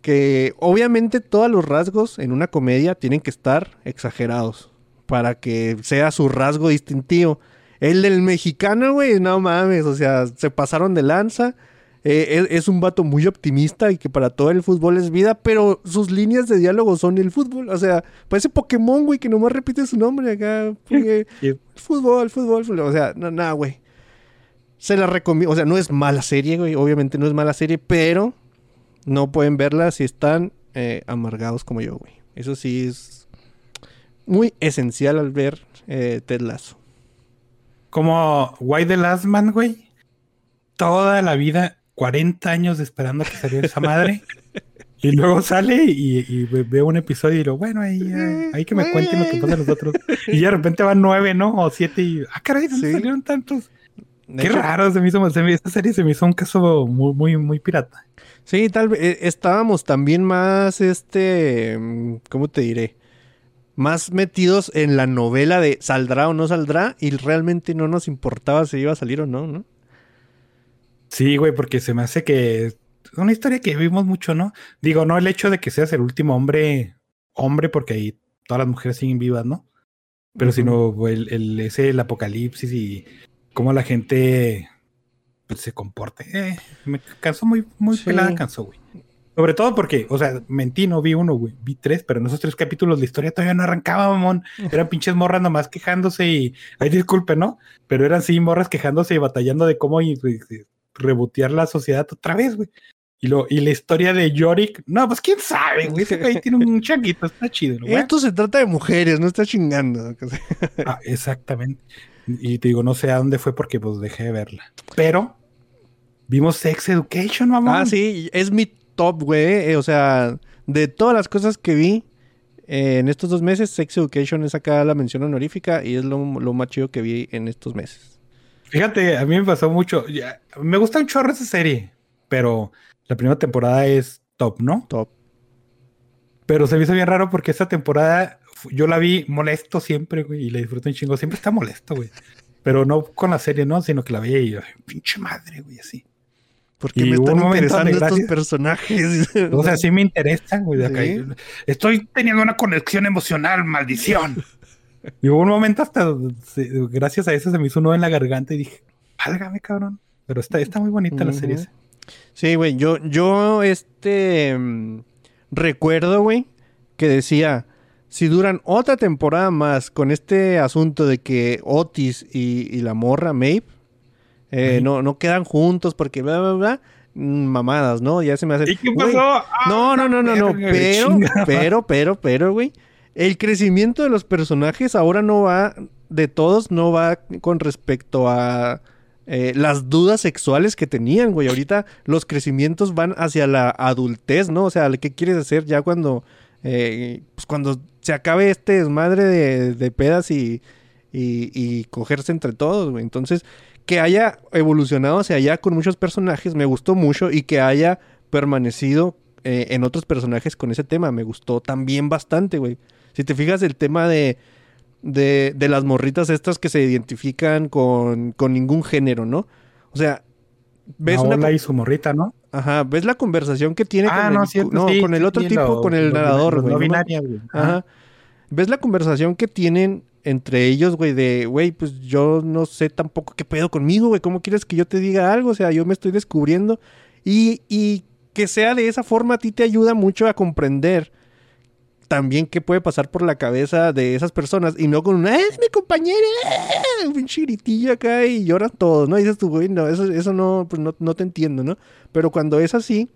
S3: que obviamente todos los rasgos en una comedia tienen que estar exagerados para que sea su rasgo distintivo. El del mexicano, güey, no mames, o sea, se pasaron de lanza. Eh, es, es un vato muy optimista y que para todo el fútbol es vida, pero sus líneas de diálogo son el fútbol. O sea, parece Pokémon, güey, que nomás repite su nombre acá. porque,
S4: Sí.
S3: Fútbol, fútbol, fútbol. O sea, no, nada, güey. Se la recomiendo. O sea, no es mala serie, güey. Obviamente no es mala serie, pero no pueden verla si están eh, amargados como yo, güey. Eso sí es muy esencial al ver eh, Ted Lasso.
S4: Como Why the Last Man, güey. Toda la vida, 40 años esperando que saliera esa madre. Y luego sale y, y ve- veo un episodio y digo, bueno, ahí, ahí, ahí que me cuenten lo que pasa a los otros. Y de repente van nueve, ¿no? O siete y, ah, caray, ¿dónde
S3: Sí.
S4: salieron tantos?
S3: De
S4: Qué
S3: hecho,
S4: raro, se me hizo, se me- esta serie se me hizo un caso muy, muy, muy pirata.
S3: Sí, tal vez eh, estábamos también más, este, mm, ¿cómo te diré? Más metidos en la novela de saldrá o no saldrá y realmente no nos importaba si iba a salir o no, ¿no?
S4: Sí, güey, porque se me hace que es una historia que vimos mucho, ¿no? Digo, no el hecho de que seas el último hombre, hombre, porque ahí todas las mujeres siguen vivas, ¿no? Pero sino el, el- ese el apocalipsis y cómo la gente pues, se comporte. Eh, me cansó muy, muy
S3: Sí.
S4: pelada, cansó, güey. Sobre todo porque, o sea, mentí, no vi uno, güey. Vi tres, pero en esos tres capítulos la historia todavía no arrancaba, mamón. Eran pinches morras nomás quejándose y. Ay, disculpe, ¿no? Pero eran sí morras quejándose y batallando de cómo y, rebotear la sociedad otra vez, güey. Y, lo, y la historia de Yorick, no, pues quién sabe, güey. Ese güey tiene un changuito, está chido, ¿no, güey?
S3: Esto se trata de mujeres, no está chingando.
S4: Ah, exactamente. Y te digo, no sé a dónde fue porque pues dejé de verla. Pero vimos Sex Education, mamá.
S3: Ah, sí, es mi top, güey. eh, o sea, de todas las cosas que vi eh, en estos dos meses, Sex Education es acá la mención honorífica y es lo, lo más chido que vi en estos meses.
S4: Fíjate, a mí me pasó mucho. ya, me gusta un chorro esa serie, pero la primera temporada es top, ¿no?
S3: Top.
S4: Pero se me hizo bien raro porque esta temporada yo la vi molesto siempre, güey, y la disfruto un chingo. Siempre está molesto, güey. Pero no con la serie, ¿no? Sino que la veía y yo, pinche madre, güey, así.
S3: Porque me están interesando estos personajes.
S4: O sea, sí me interesa, güey.
S3: Sí.
S4: Estoy teniendo una conexión emocional, maldición. y hubo un momento hasta, gracias a eso, se me hizo un nudo en la garganta y dije, válgame, cabrón. Pero está, está muy bonita la serie. Esa.
S3: Sí, güey, yo, yo, este, mm, recuerdo, güey, que decía, si duran otra temporada más con este asunto de que Otis y, y la morra, Maeve, eh, no, no quedan juntos porque bla, bla, bla, mm, mamadas, ¿no? Ya se me hace...
S4: ¿Y qué pasó? Ah,
S3: No, no, no, no, no, pero, pero, pero, pero, güey, el crecimiento de los personajes ahora no va, de todos, no va con respecto a eh, las dudas sexuales que tenían, güey. Ahorita los crecimientos van hacia la adultez, ¿no? O sea, ¿qué quieres hacer ya cuando, eh, pues cuando se acabe este desmadre de, de pedas y, y, y cogerse entre todos, güey? Entonces, que haya evolucionado hacia allá con muchos personajes me gustó mucho y que haya permanecido eh, en otros personajes con ese tema me gustó también bastante, güey. Si te fijas el tema de, de, de las morritas estas que se identifican con, con ningún género, ¿no? O sea, ves una...
S4: Paola y su morrita, ¿no?
S3: Ajá, ves la conversación que tiene
S4: Ah,
S3: con,
S4: no,
S3: el,
S4: cierto,
S3: no,
S4: sí,
S3: con el otro
S4: sí,
S3: tipo,
S4: lo-
S3: con el nadador,
S4: los
S3: güey.
S4: No
S3: ¿no?
S4: binaria, güey.
S3: Ajá. ¿Ves la conversación que tienen entre ellos, güey? De, güey, pues yo no sé tampoco qué pedo conmigo, güey. ¿Cómo quieres que yo te diga algo? O sea, yo me estoy descubriendo. Y, y que sea de esa forma a ti te ayuda mucho a comprender también qué puede pasar por la cabeza de esas personas. Y no con una, "Ah, es mi compañera, ah", un pinche gritillo acá y lloran todos, ¿no? Y dices tú, güey, no, eso, eso no, pues no, no te entiendo, ¿no? Pero cuando es así,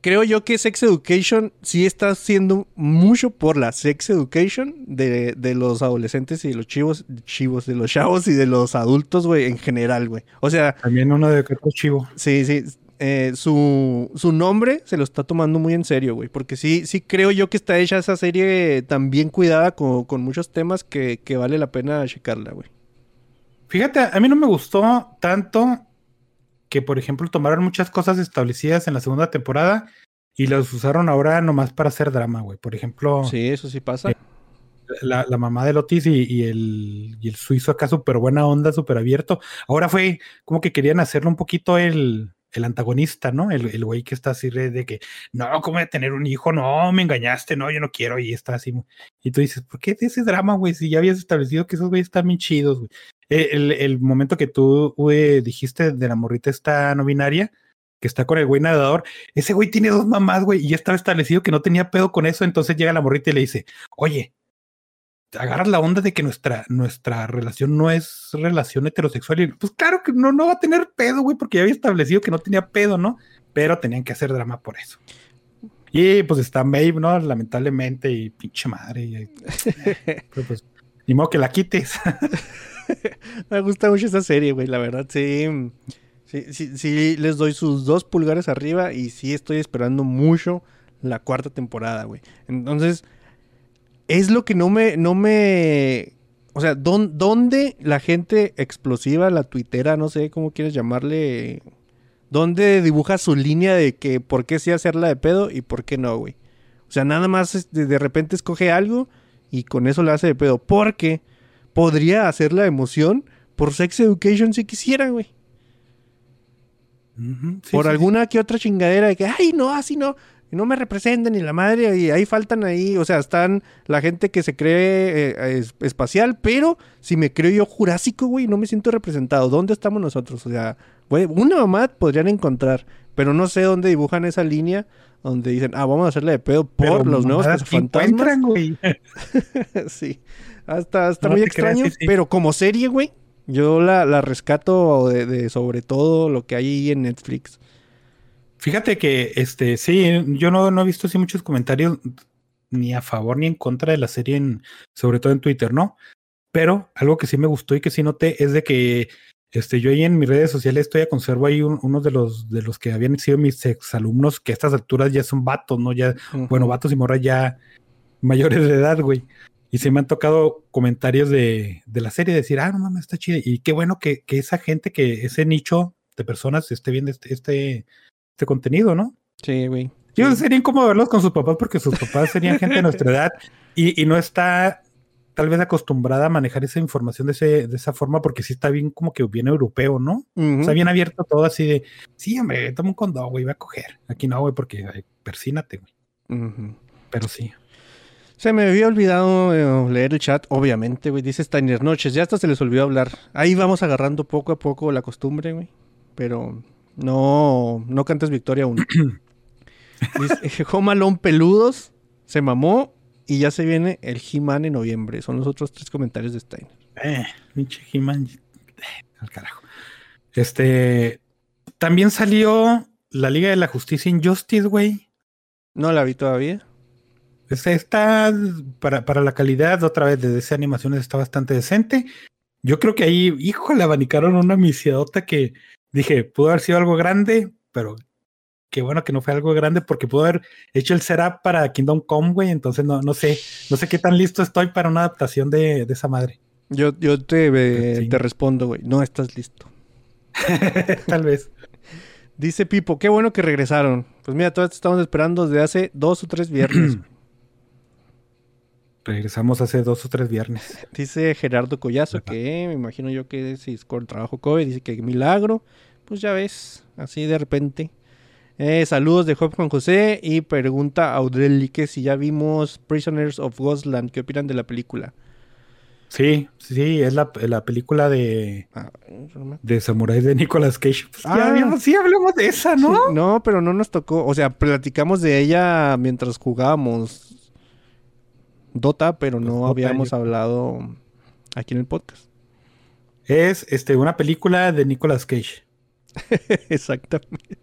S3: creo yo que Sex Education sí está haciendo mucho por la Sex Education de, de los adolescentes y de los chivos, chivos, de los chavos y de los adultos, güey, en general, güey. O sea,
S4: También uno de otro chivo.
S3: sí, sí. eh, su, su nombre se lo está tomando muy en serio, güey. Porque sí, sí creo yo que está hecha esa serie tan bien cuidada con, con muchos temas que, que vale la pena checarla, güey.
S4: Fíjate, a mí no me gustó tanto que, por ejemplo, tomaron muchas cosas establecidas en la segunda temporada y las usaron ahora nomás para hacer drama, güey. Por ejemplo,
S3: Sí, eso sí pasa.
S4: Eh, la, la mamá de Otis y, y el, y el suizo acá súper buena onda, súper abierto. Ahora fue como que querían hacerlo un poquito el, el antagonista, ¿no? El, el güey que está así de de que, no, ¿cómo voy a tener un hijo? No, me engañaste, no, yo no quiero. Y está así. Y tú dices, ¿por qué de ese drama, güey? Si ya habías establecido que esos güeyes están bien chidos, güey. Eh, El, el momento que tú dijiste de la morrita esta no binaria, que está con el güey nadador, ese güey tiene dos mamás, güey, y ya estaba establecido que no tenía pedo con eso, entonces llega la morrita y le dice, oye, agarras la onda de que nuestra, nuestra relación no es relación heterosexual. Y pues claro que no, no va a tener pedo, güey, porque ya había establecido que no tenía pedo, ¿no? Pero tenían que hacer drama por eso. Y pues está Maeve, ¿no? Lamentablemente, y pinche madre. y- pero pues, ni modo que la quites.
S3: Me gusta mucho esa serie, güey, la verdad, sí. Sí, sí, les doy sus dos pulgares arriba y sí estoy esperando mucho la cuarta temporada, güey. Entonces, es lo que no me, no me... O sea, ¿dón- ¿dónde la gente explosiva, la tuitera, no sé cómo quieres llamarle, dónde dibuja su línea de que por qué sí hacerla de pedo y por qué no, güey? O sea, nada más de, de repente escoge algo y con eso la hace de pedo. Porque podría hacer la emoción por Sex Education si quisiera, güey.
S4: Sí,
S3: por
S4: sí,
S3: alguna que otra chingadera de que, ay, no, así no, no me representan ni la madre, y ahí faltan ahí, o sea, están la gente que se cree eh, es- espacial, pero si me creo yo jurásico, güey, no me siento representado. ¿Dónde estamos nosotros? O sea, güey, una mamá podrían encontrar, pero no sé dónde dibujan esa línea donde dicen, ah, vamos a hacerle de pedo por
S4: Pero
S3: los nuevos fantasmas.
S4: güey.
S3: sí. Hasta, está
S4: No
S3: muy
S4: creas,
S3: extraño,
S4: sí, sí.
S3: pero como serie, güey, yo la, la rescato de, de sobre todo lo que hay ahí en Netflix.
S4: Fíjate que, este, sí, yo no, no he visto así muchos comentarios ni a favor ni en contra de la serie, en, sobre todo en Twitter, ¿no? Pero algo que sí me gustó y que sí noté es de que este, yo ahí en mis redes sociales estoy a conservo ahí un- unos de los, de los que habían sido mis exalumnos, que a estas alturas ya son vatos, ¿no? Ya, bueno, vatos y morras ya mayores de edad, güey. Y se me han tocado comentarios de, de la serie, decir, ah, no mames, está chida. Y qué bueno que, que esa gente, que ese nicho de personas esté viendo este, este, este contenido, ¿no?
S3: Sí, güey.
S4: Yo
S3: Sí.
S4: sería incómodo verlos con sus papás porque sus papás serían gente de nuestra edad y, y no está tal vez acostumbrada a manejar esa información de, ese, de esa forma porque sí está bien como que bien europeo, ¿no?
S3: Ujú.
S4: Está bien abierto todo así de, sí, hombre, toma un condón, güey, va a coger. Aquí no, güey, porque ay, persínate, güey. Pero sí.
S3: Se me había olvidado eh, leer el chat, obviamente, güey. Dice Steiner Noches, ya hasta se les olvidó hablar. Ahí vamos agarrando poco a poco la costumbre, güey. Pero no, no cantes victoria aún. Dice, Home Alone Peludos, se mamó y ya se viene el He-Man en noviembre. Son los otros tres comentarios de Steiner.
S4: Eh, pinche He-Man. eh, Al carajo. Este. También salió la Liga de la Justicia Injustice, güey.
S3: No la vi todavía.
S4: Está para, para la calidad, otra vez, de esa animación está bastante decente. Yo creo que ahí, hijo, le abanicaron una misiadota que dije, pudo haber sido algo grande, pero qué bueno que no fue algo grande porque pudo haber hecho el setup para Kingdom Come, güey. Entonces no, no sé, no sé qué tan listo estoy para una adaptación de, de esa madre.
S3: Yo, yo te, eh,
S4: Sí.
S3: te respondo, güey. No estás listo.
S4: Tal vez.
S3: Dice Pipo, qué bueno que regresaron. Pues mira, todos estamos esperando desde hace dos o tres viernes.
S4: Regresamos hace dos o tres viernes.
S3: Dice Gerardo Collazo
S4: Ajá.
S3: que me imagino yo que si es con trabajo COVID, dice que milagro. Pues ya ves, así de repente. Eh, saludos de Job Juan José y pregunta a Audrey que si ya vimos Prisoners of Ghostland, ¿qué opinan de la película?
S4: Sí, sí, es la, la película de,
S3: Ah,
S4: de Samurai de Nicolas Cage. Pues ya
S3: Ah.
S4: habíamos- sí, hablamos de esa, ¿no?
S3: Sí, no, pero no nos tocó, o sea, platicamos de ella mientras jugábamos Dota, pero no
S4: Dota,
S3: habíamos
S4: yo-
S3: hablado aquí en el podcast.
S4: Es este, una película de Nicolas Cage.
S3: Exactamente.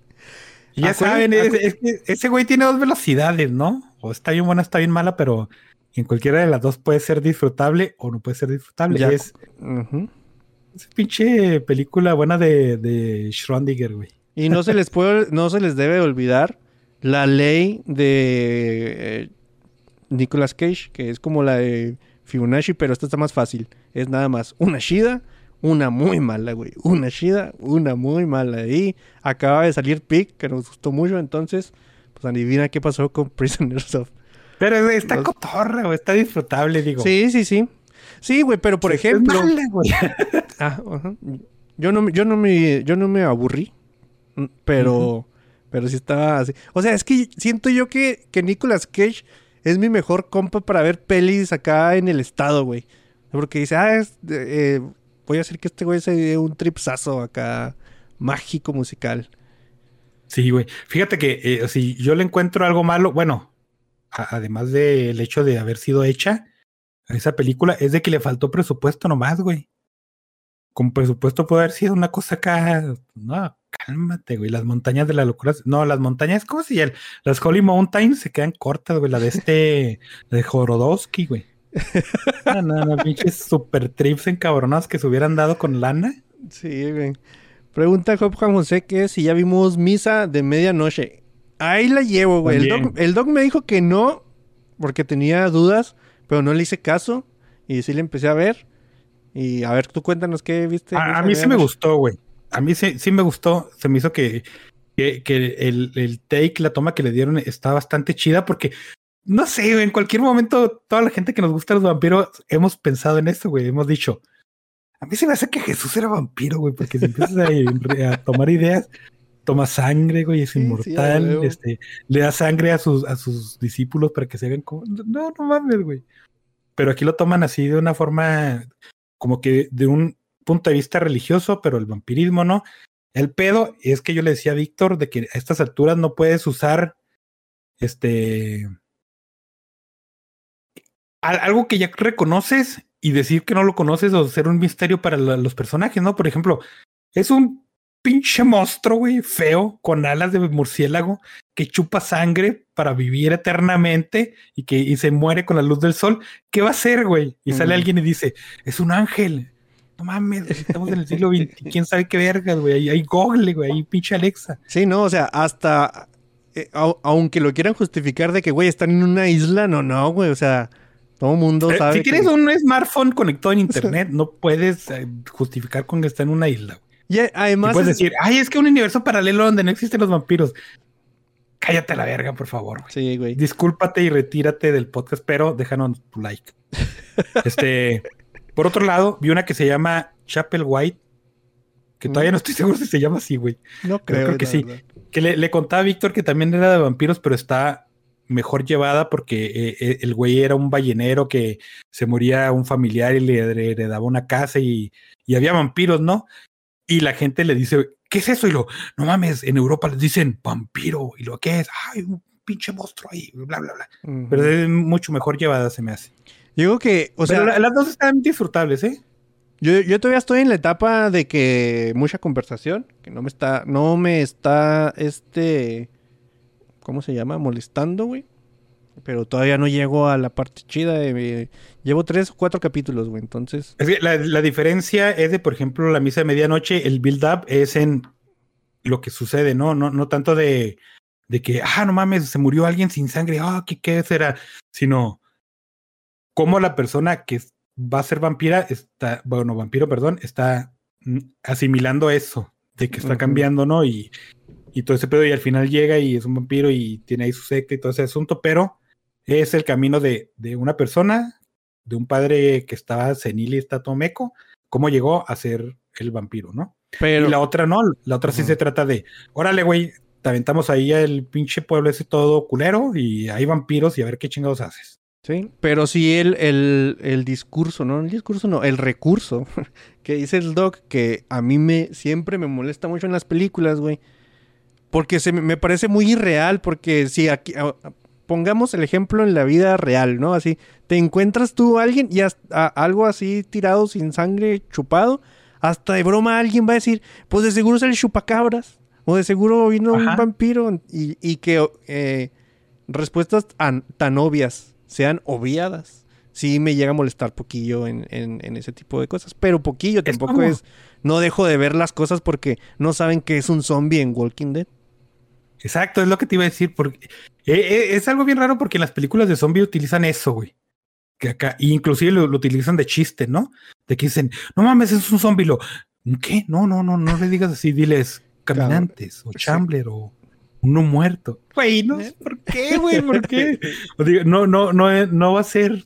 S4: Ya saben, es, es que ese güey tiene dos velocidades, ¿no? O está bien buena, está bien mala, pero en cualquiera de las dos puede ser disfrutable o no puede ser disfrutable.
S3: Ya.
S4: Es,
S3: Ujú.
S4: es pinche película buena de, de Schrödinger, güey.
S3: Y no se les puede, no se les debe olvidar la ley de eh, Nicolas Cage, que es como la de Fibonacci, pero esta está más fácil. Es nada más una Shida, una muy mala, güey. Una Shida, una muy mala. Y acaba de salir Pick, que nos gustó mucho, entonces, pues adivina qué pasó con Prisoners of.
S4: Pero está
S3: Los-
S4: cotorra, güey. Está disfrutable, digo.
S3: Sí, sí, sí. Sí, güey, pero por
S4: Es
S3: ejemplo.
S4: mala, güey.
S3: Ah. Yo no, me- yo no me, yo no me aburrí, mm, pero, pero sí estaba así. O sea, es que siento yo que, que Nicolas Cage es mi mejor compa para ver pelis acá en el estado, güey. Porque dice, ah, es, eh, voy a hacer que este güey se dé un tripsazo acá mágico musical.
S4: Sí, güey. Fíjate que eh, si yo le encuentro algo malo, bueno, además del hecho de haber sido hecha esa película, es de que le faltó presupuesto nomás, güey. Con presupuesto puede haber sido una cosa acá. No, cálmate, güey. Las montañas de la locura. No, las montañas, ¿cómo se? Las Holy Mountains se quedan cortas, güey. La de este, la de Jorodowski, güey. No, no, no, pinches super trips encabronados que se hubieran dado con lana.
S3: Sí, güey. Pregunta Job Juan José que si ya vimos Misa de Medianoche. Ahí la llevo, güey. El doc, el doc me dijo que no, porque tenía dudas, pero no le hice caso. Y sí le empecé a ver. Y a ver, tú cuéntanos qué viste.
S4: A, mí sí me gustó, güey. A mí sí, sí me gustó. Se me hizo que, que, que el, el take, la toma que le dieron está bastante chida porque, no sé, en cualquier momento toda la gente que nos gusta los vampiros hemos pensado en esto, güey. Hemos dicho, a mí se me hace que Jesús era vampiro, güey, porque si empiezas a, a tomar ideas, toma sangre, güey, es
S3: Sí,
S4: inmortal, este, le da sangre a sus, a sus discípulos para que se hagan como... No, no mames, güey. Pero aquí lo toman así de una forma como que de un punto de vista religioso, pero el vampirismo no. El pedo es que yo le decía a Víctor de que a estas alturas no puedes usar este algo que ya reconoces y decir que no lo conoces o ser un misterio para la- los personajes, ¿no? Por ejemplo, es un pinche monstruo, güey, feo, con alas de murciélago, que chupa sangre para vivir eternamente y que y se muere con la luz del sol. ¿Qué va a hacer, güey? Y sale alguien y dice, es un ángel. No mames, estamos en el siglo XX. ¿Quién sabe qué vergas, güey? Hay, hay Google, güey, hay pinche Alexa.
S3: Sí, no, o sea, hasta. eh, au- aunque lo quieran justificar de que, güey, están en una isla, no, no, güey, o sea, todo mundo
S4: Eh,
S3: sabe.
S4: si
S3: que-
S4: tienes un smartphone conectado en internet, no puedes eh, justificar con que está en una isla.
S3: Y además.
S4: puedes
S3: es-
S4: decir, ay, es que un universo paralelo donde no existen los vampiros. Cállate a la verga, por favor. güey.
S3: Sí, güey.
S4: Discúlpate y retírate del podcast, pero déjanos tu like. Este, por otro lado, vi una que se llama Chapel White, que todavía no estoy seguro si se llama así, güey.
S3: No
S4: Pero
S3: creo,
S4: creo que sí.
S3: verdad.
S4: Que le, le contaba a Víctor que también era de vampiros, pero está mejor llevada porque eh, eh, el güey era un ballenero que se moría un familiar y le hered- heredaba una casa y, y había vampiros, ¿no? Y la gente le dice, ¿qué es eso? Y lo, no mames, en Europa les dicen vampiro. Y lo que es, ay, un pinche monstruo ahí, bla, bla, bla. Pero es mucho mejor llevada, se me hace.
S3: Digo que, o sea,
S4: Pero la- las dos están disfrutables, ¿eh?
S3: yo, yo todavía estoy en la etapa de que mucha conversación, que no me está, no me está, este, ¿cómo se llama? Molestando, güey. Pero todavía no llego a la parte chida de... llevo tres o cuatro capítulos, güey. Entonces...
S4: Es que la, la diferencia es de, por ejemplo, la misa de medianoche, el build-up es en lo que sucede, ¿no? No, no tanto de, de que, ah, no mames, se murió alguien sin sangre, ah, ¿qué, ¿qué será? Sino cómo la persona que va a ser vampira está, bueno, vampiro, perdón, está mm, asimilando eso, de que está cambiando, ¿no? Y, y todo ese pedo, y al final llega y es un vampiro y tiene ahí su secta y todo ese asunto, pero es el camino de, de una persona, de un padre que estaba senil y está todo meco, cómo llegó a ser el vampiro, ¿no?
S3: Pero...
S4: Y la otra no, la otra sí se trata de, órale, güey, te aventamos ahí al pinche pueblo ese todo culero y hay vampiros y a ver qué chingados haces.
S3: Sí, pero sí el, el, el discurso, ¿no? El discurso no, el recurso que dice el doc que a mí me siempre me molesta mucho en las películas, güey. Porque se me, parece muy irreal, porque si aquí pongamos el ejemplo en la vida real, ¿no? Así, te encuentras tú a alguien y a- algo así tirado sin sangre, chupado, hasta de broma alguien va a decir, pues de seguro es el chupacabras. O de seguro vino un vampiro y, y que eh, respuestas an- tan obvias sean obviadas. Sí me llega a molestar poquillo en, en- en ese tipo de cosas. Pero poquillo, tampoco
S4: como-
S3: es... No dejo de ver las cosas porque no saben que es un zombie en Walking Dead.
S4: Exacto, es lo que te iba a decir. Porque eh, eh, es algo bien raro porque en las películas de zombie utilizan eso, güey. Que acá, y inclusive lo, lo utilizan de chiste, ¿no? De que dicen, no mames, es un zombie. Lo, ¿qué? No, no, no, no le digas así, diles caminantes, o
S3: Sí.
S4: chambler, o uno muerto. Güey, no sé por qué, güey, por qué. O digo, no, no, no, no va a ser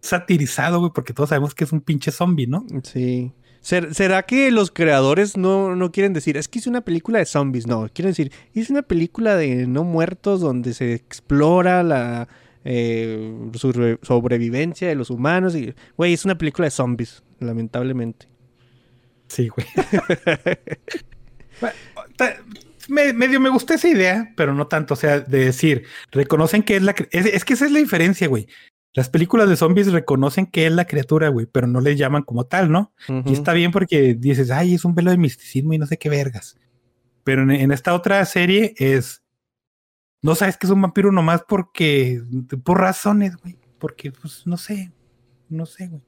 S4: satirizado, güey, porque todos sabemos que es un pinche zombie, ¿no?
S3: Sí. Ser- ¿Será que los creadores no, no quieren decir, es que hice una película de zombies? No, quieren decir, hice una película de no muertos donde se explora la eh, sobre- sobrevivencia de los humanos. Y, güey, es una película de zombies, lamentablemente.
S4: Sí, güey. Me- medio me gustó esa idea, pero no tanto. O sea, de decir, reconocen que es la. Es, es que esa es la diferencia, güey. Las películas de zombies reconocen que es la criatura, güey, pero no le llaman como tal, ¿no? Y está bien porque dices, ay, es un velo de misticismo y no sé qué vergas. Pero en, en esta otra serie es. No sabes que es un vampiro nomás porque. Por razones, güey. Porque, pues, no sé. No sé, güey.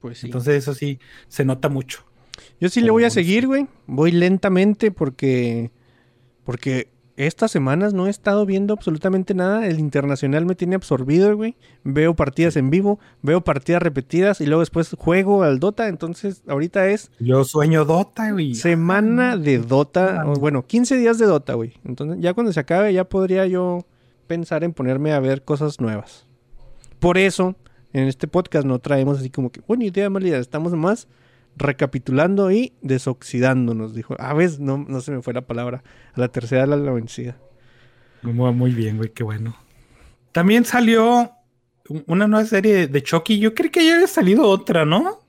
S3: Pues sí.
S4: Entonces, eso sí se nota mucho.
S3: Yo sí le voy a seguir, güey. Voy lentamente porque. Porque estas semanas no he estado viendo absolutamente nada. El internacional me tiene absorbido, güey. Veo partidas en vivo, veo partidas repetidas y luego después juego al Dota. Entonces, ahorita es
S4: Yo sueño Dota, güey.
S3: semana de Dota.
S4: Ah,
S3: bueno, 15 días de Dota, güey. Entonces, ya cuando se acabe, ya podría yo pensar en ponerme a ver cosas nuevas. Por eso, en este podcast no traemos así como que, buena idea, mala idea. Estamos más recapitulando y desoxidándonos, dijo. A veces no, no se me fue la palabra. A la tercera la, la vencida.
S4: Muy, muy bien, güey, qué bueno. También salió un- una nueva serie de, Chucky. Yo creo que ya había salido otra, ¿no?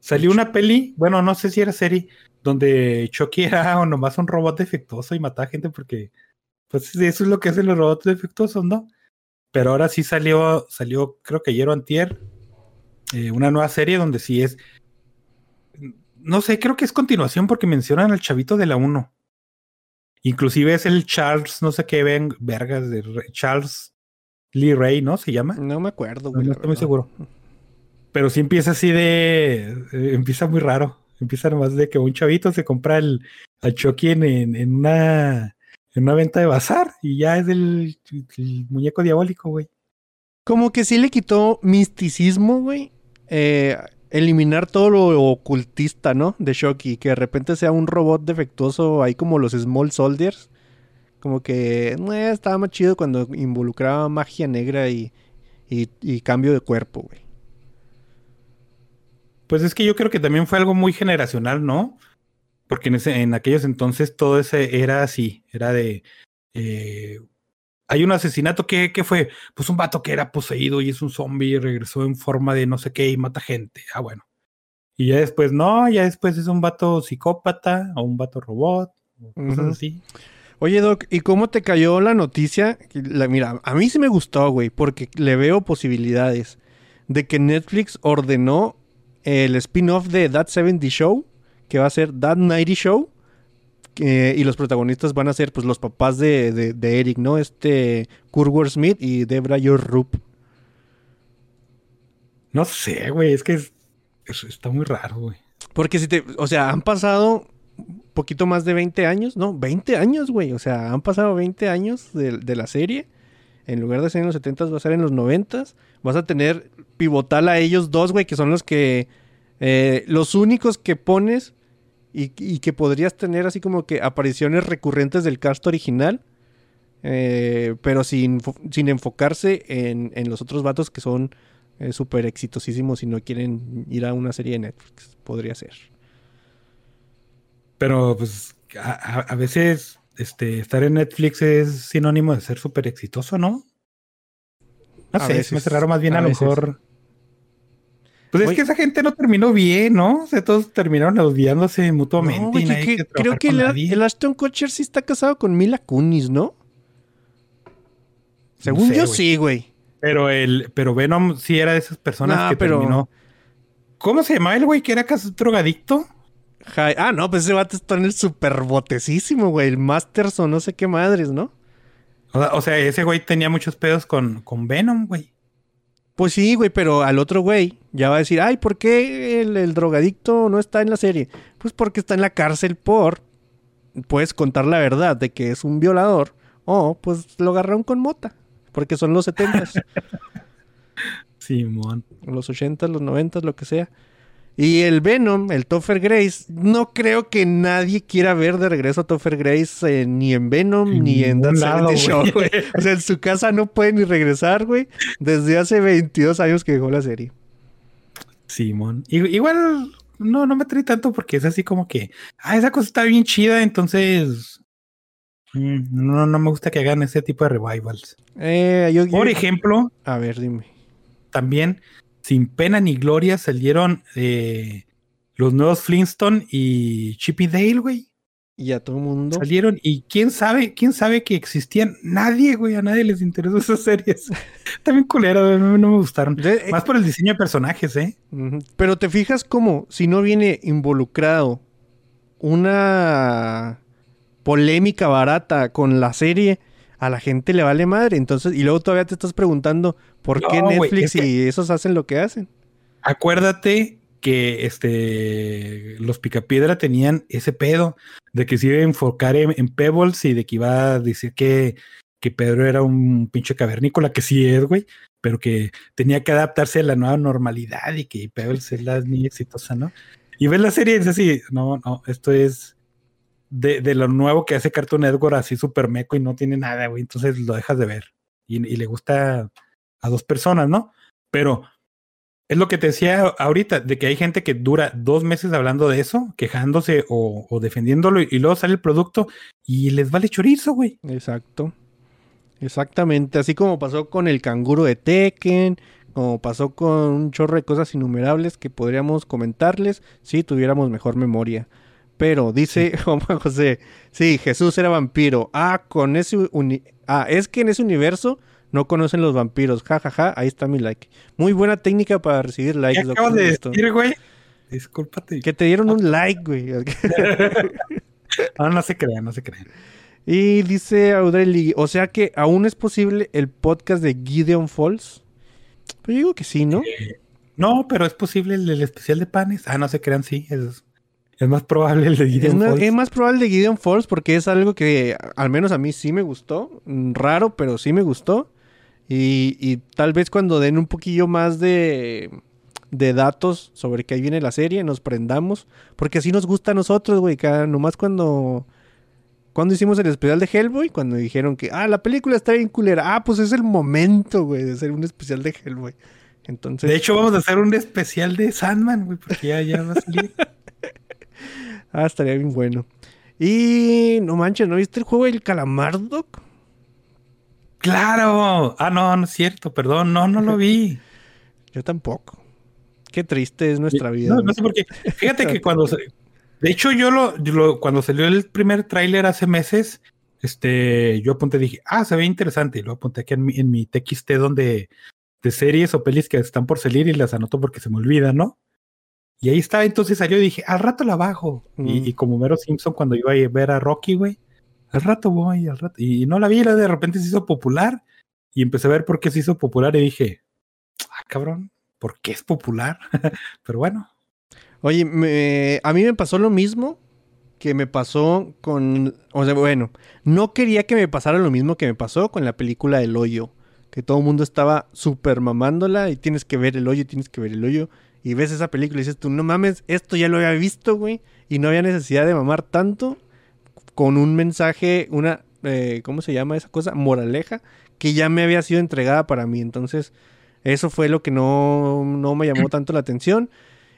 S4: Salió una peli, bueno, no sé si era serie, donde Chucky era nomás un robot defectuoso y mataba gente porque, pues eso es lo que hacen los robots defectuosos, ¿no? Pero ahora sí salió, salió, creo que ayer o antier, eh, una nueva serie donde sí es, no sé, creo que es continuación porque mencionan al chavito de la 1. Inclusive es el Charles, no sé qué ven, vergas, de Re- Charles Lee Ray, ¿no? Se llama.
S3: No me acuerdo, güey.
S4: no estoy muy seguro. Pero sí empieza así de. eh, empieza muy raro. Empieza nomás de que un chavito se compra el, al Chucky en una, en una venta de bazar y ya es el, el muñeco diabólico, güey.
S3: Como que sí le quitó misticismo, güey. Eh, eliminar todo lo ocultista, ¿no? De Shocky. Que de repente sea un robot defectuoso ahí como los Small Soldiers. Como que eh, estaba más chido cuando involucraba magia negra y, y, cambio de cuerpo, güey.
S4: Pues es que yo creo que también fue algo muy generacional, ¿no? Porque en aquellos entonces todo ese era así, era de... eh, hay un asesinato que, que fue, pues un vato que era poseído y es un zombie y regresó en forma de no sé qué y mata gente. Ah, bueno. Y ya después, no, ya después es un vato psicópata o un vato robot, o cosas así.
S3: Oye, Doc, ¿y cómo te cayó la noticia? La- mira, a mí sí me gustó, güey, porque le veo posibilidades de que Netflix ordenó el spin-off de That 70 Show, que va a ser That 90 Show, y los protagonistas van a ser pues los papás de, de- de Eric, ¿no? Este Kurtwood Smith y Debra Rupp.
S4: No sé, güey, es que es- es- está muy raro, güey.
S3: Porque si te, o sea, han pasado un poquito más de 20 años, ¿no? 20 años, güey. O sea, han pasado 20 años de, de la serie. En lugar de ser en los 70 va a ser en los 90 Vas a tener pivotal a ellos dos, güey, que son los que... eh, los únicos que pones y, y que podrías tener así como que apariciones recurrentes del cast original. eh, pero sin, sin enfocarse en, en los otros vatos que son eh, súper exitosísimos y no quieren ir a una serie de Netflix. Podría ser.
S4: Pero pues a, a- veces este, estar en Netflix es sinónimo de ser súper exitoso, ¿no? No
S3: A
S4: sé,
S3: veces,
S4: me hace raro más bien
S3: a
S4: a, lo
S3: veces.
S4: mejor. Pues es que esa gente no terminó bien, ¿no? O sea, todos terminaron odiándose mutuamente.
S3: No,
S4: y
S3: que- que- creo que el, Ashton Kutcher sí está casado con Mila Kunis, ¿no? Según
S4: sé,
S3: yo sí, güey.
S4: Pero el, pero Venom sí era de esas personas
S3: Nah,
S4: que
S3: pero-
S4: terminó. ¿Cómo se llamaba el güey que era casi drogadicto?
S3: Hi- Ah, no, pues ese vato está en el super botecísimo, güey. El Masters o no sé qué madres, ¿no?
S4: O sea, o sea, ese güey tenía muchos pedos con, con Venom, güey.
S3: Pues sí, güey, pero al otro güey ya va a decir, ay, ¿por qué el, el drogadicto no está en la serie? Pues porque está en la cárcel por, puedes contar la verdad de que es un violador, o pues lo agarraron con mota, porque son los setentas,
S4: Simón.
S3: los ochentas, los noventas, lo que sea. Y el Venom, el Topher Grace, no creo que nadie quiera ver de regreso a Topher Grace eh, ni en Venom
S4: En
S3: ni en That
S4: lado,
S3: 70 Show,
S4: güey.
S3: O sea, en su casa no puede ni regresar, güey, desde hace 22 años que dejó la serie.
S4: Simón. Igual no, no me trae tanto porque es así como que, ah, esa cosa está bien chida, entonces mm, no, no me gusta que hagan ese tipo de revivals.
S3: Eh, yo- yo-
S4: Por ejemplo,
S3: A ver, dime.
S4: también sin pena ni gloria salieron eh, los nuevos Flintstone y Chippy Dale, güey.
S3: Y a todo el mundo.
S4: Salieron y quién sabe, quién sabe que existían. Nadie, güey, a nadie les interesó esas series. También culera, güey, no, no me gustaron.
S3: Eh,
S4: Más por el diseño de personajes, ¿eh?
S3: Pero te fijas como si no viene involucrado una polémica barata con la serie, a la gente le vale madre. Entonces, y luego todavía te estás preguntando por qué
S4: No,
S3: Netflix
S4: es que-
S3: y esos hacen lo que hacen.
S4: Acuérdate que este los Picapiedra tenían ese pedo de que se iba a enfocar en, en Pebbles y de que iba a decir que, que Pedro era un pinche cavernícola, que sí es, güey, pero que tenía que adaptarse a la nueva normalidad y que Pebbles es la niña exitosa, ¿no? Y ves la serie y dices así, no, no, esto es de, lo nuevo que hace Cartoon Network así súper meco y no tiene nada, güey, entonces lo dejas de ver. Y le gusta a dos personas, ¿no? Pero es lo que te decía ahorita, de que hay gente que dura dos meses hablando de eso, quejándose o, o defendiéndolo, y luego sale el producto y les vale chorizo, güey.
S3: Exacto. Exactamente. Así como pasó con el canguro de Tekken, como pasó con un chorro de cosas innumerables que podríamos comentarles si tuviéramos mejor memoria. Pero dice Juan José, sí, Jesús era vampiro. Ah, con ese uni- ah, es que en ese universo no conocen los vampiros. Ja, ja, ja, ahí está mi like. Muy buena técnica para recibir
S4: ¿Qué
S3: likes.
S4: acabas
S3: doctor
S4: de decir, güey? Discúlpate.
S3: Que te dieron un like, güey.
S4: No, no se crean, no se crean.
S3: Y dice Audrey, o sea que aún es posible el podcast de Gideon Falls. Pues yo digo que sí, ¿no?
S4: No, pero es posible el, el especial de panes. Ah, no se crean, sí. Es, es más probable el de
S3: Es
S4: Gideon
S3: más,
S4: Falls.
S3: es más probable de Gideon Falls porque es algo que al menos a mí sí me gustó. Mm, Raro, pero sí me gustó. Y, y tal vez cuando den un poquillo más de, de datos sobre que ahí viene la serie, nos prendamos. Porque así nos gusta a nosotros, güey. cada- Nomás cuando... Cuando hicimos el especial de Hellboy, cuando dijeron que, ah, la película está bien culera. Ah, pues es el momento, güey, de hacer un especial de Hellboy. Entonces,
S4: De hecho, vamos a hacer un especial de Sandman, güey, porque ya, ya va a salir.
S3: ah, estaría bien bueno. Y no manches, ¿no viste el juego del Calamardo?
S4: ¡Claro! Ah, no, no es cierto, perdón, no, no lo vi.
S3: Yo tampoco. Qué triste es nuestra vida.
S4: No,
S3: ¿no?
S4: sé por qué. Fíjate que cuando se- de hecho yo lo, yo lo- cuando salió el primer tráiler hace meses, este, yo apunté dije, ah, se ve interesante, y lo apunté aquí en mi, en mi TXT donde de series o pelis que están por salir y las anoto porque se me olvida, ¿no? Y ahí estaba, entonces salió y dije, al rato la bajo.
S3: Mm.
S4: Y, y como Mero Simpson cuando iba a ver a Rocky, güey, al rato voy, al rato. Y no la vi, la de repente se hizo popular y empecé a ver por qué se hizo popular y dije, ah, cabrón, ¿por qué es popular? Pero bueno.
S3: Oye, me- a mí me pasó lo mismo que me pasó con... O sea, bueno, no quería que me pasara lo mismo que me pasó con la película El Hoyo. Que todo el mundo estaba súper mamándola y tienes que ver el hoyo, tienes que ver el hoyo. Y ves esa película y dices tú, no mames, esto ya lo había visto, güey. Y no había necesidad de mamar tanto con un mensaje, una... eh, ¿Cómo se llama esa cosa? Moraleja, que ya me había sido entregada para mí. Entonces, eso fue lo que no, no me llamó tanto la atención.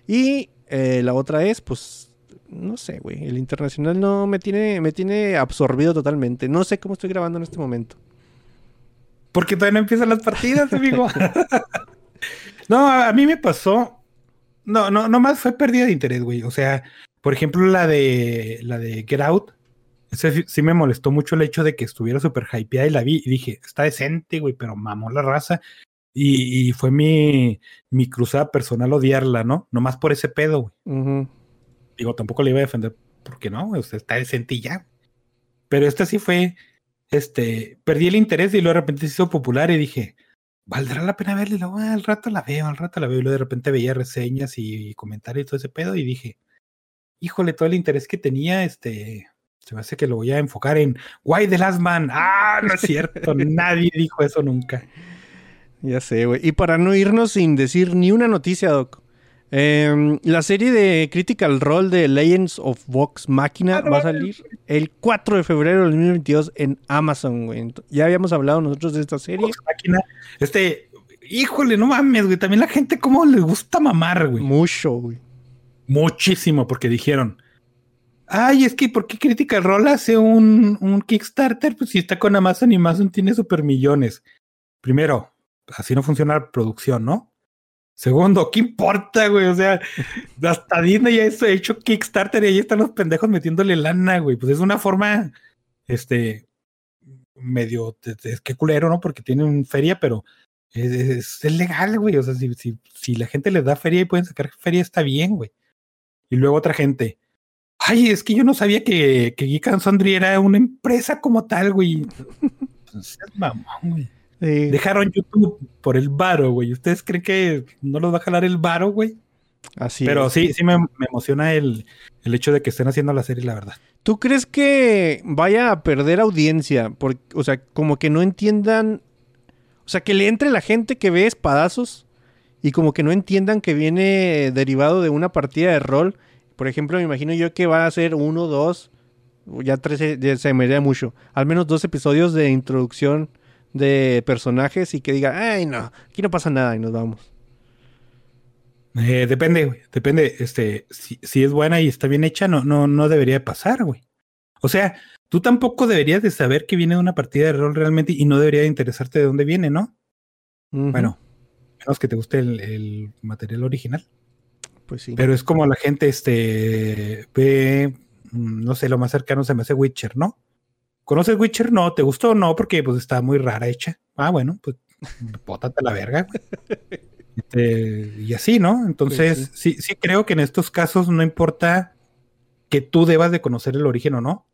S3: Y eh, la otra es, pues, no sé, güey. El internacional no me tiene, me tiene absorbido totalmente. No sé cómo estoy grabando en este momento.
S4: Porque todavía no empiezan las partidas, amigo. no, a, mí me pasó. No, no, nomás fue pérdida de interés, güey. O sea, por ejemplo, la de la de Get Out. Ese sí, me molestó mucho el hecho de que estuviera súper hypeada y la vi y dije, está decente, güey, pero mamó la raza. Y, y fue mi, mi cruzada personal odiarla, ¿no? Nomás por ese pedo, güey. Digo, tampoco le iba a defender porque no, güey, o sea, está decente y ya. Pero esta sí fue, este, perdí el interés y luego de repente se hizo popular y dije, ¿valdrá la pena verla? Y luego, "Ah, al rato la veo, al rato la veo. Y luego de repente veía reseñas y, comentarios y todo ese pedo y dije, híjole, todo el interés que tenía, este, se me hace que lo voy a enfocar en Why the Last Man. Ah, no es cierto, nadie dijo eso nunca.
S3: Ya sé, güey. Y para no irnos sin decir ni una noticia, Doc. em, la serie de Critical Role de Legends of Vox Máquina
S4: Ah,
S3: va a salir el 4 de febrero del 2022 en Amazon, güey. Ya habíamos hablado nosotros de esta serie.
S4: Vox Máquina, este, híjole, no mames, güey. También la gente, ¿cómo le gusta mamar, güey?
S3: Mucho, güey.
S4: Muchísimo, porque dijeron, ay, es que ¿por qué Critical Role hace un, un Kickstarter? Pues si está con Amazon y Amazon tiene super millones. Primero, así no funciona la producción, ¿no? Segundo, ¿qué importa, güey? O sea, hasta Disney ya ha hecho Kickstarter y ahí están los pendejos metiéndole lana, güey. Pues es una forma, este, medio, es que culero, ¿no? Porque tienen feria, pero es, es- es legal, güey. O sea, si, si, si la gente les da feria y pueden sacar feria, está bien, güey. Y luego otra gente. Ay, es que yo no sabía que, que Geek and Sundry era una empresa como tal, güey. Pues, seas mamón, güey.
S3: Sí.
S4: Dejaron YouTube por el varo, güey. ¿Ustedes creen que no los va a jalar el varo, güey?
S3: Así
S4: Pero
S3: es.
S4: sí, sí me, me emociona el, el hecho de que estén haciendo la serie, la verdad.
S3: ¿Tú crees que vaya a perder audiencia? Por- o sea, como que no entiendan. O sea, que le entre la gente que ve espadazos y como que no entiendan que viene derivado de una partida de rol. Por ejemplo, me imagino yo que va a ser uno, dos, ya tres, eh, ya se me haría mucho. Al menos dos episodios de introducción de personajes y que diga, ay, no, aquí no pasa nada y nos vamos.
S4: Eh, depende, güey. Depende. Este, si, si es buena y está bien hecha, no, no, no debería de pasar, güey. O sea, tú tampoco deberías de saber que viene de una partida de rol realmente y no debería de interesarte de dónde viene, ¿no? Bueno, menos que te guste el, el material original.
S3: Pues sí.
S4: Pero es como la gente, este, ve, mm, no sé, lo más cercano se me hace Witcher, ¿no? ¿Conoces Witcher? No, ¿te gustó? No, porque pues está muy rara hecha. Ah, bueno, pues bótate a la verga. güey. Este, y así, ¿no? Entonces, sí. sí, creo que en estos casos no importa que tú debas de conocer el origen o no.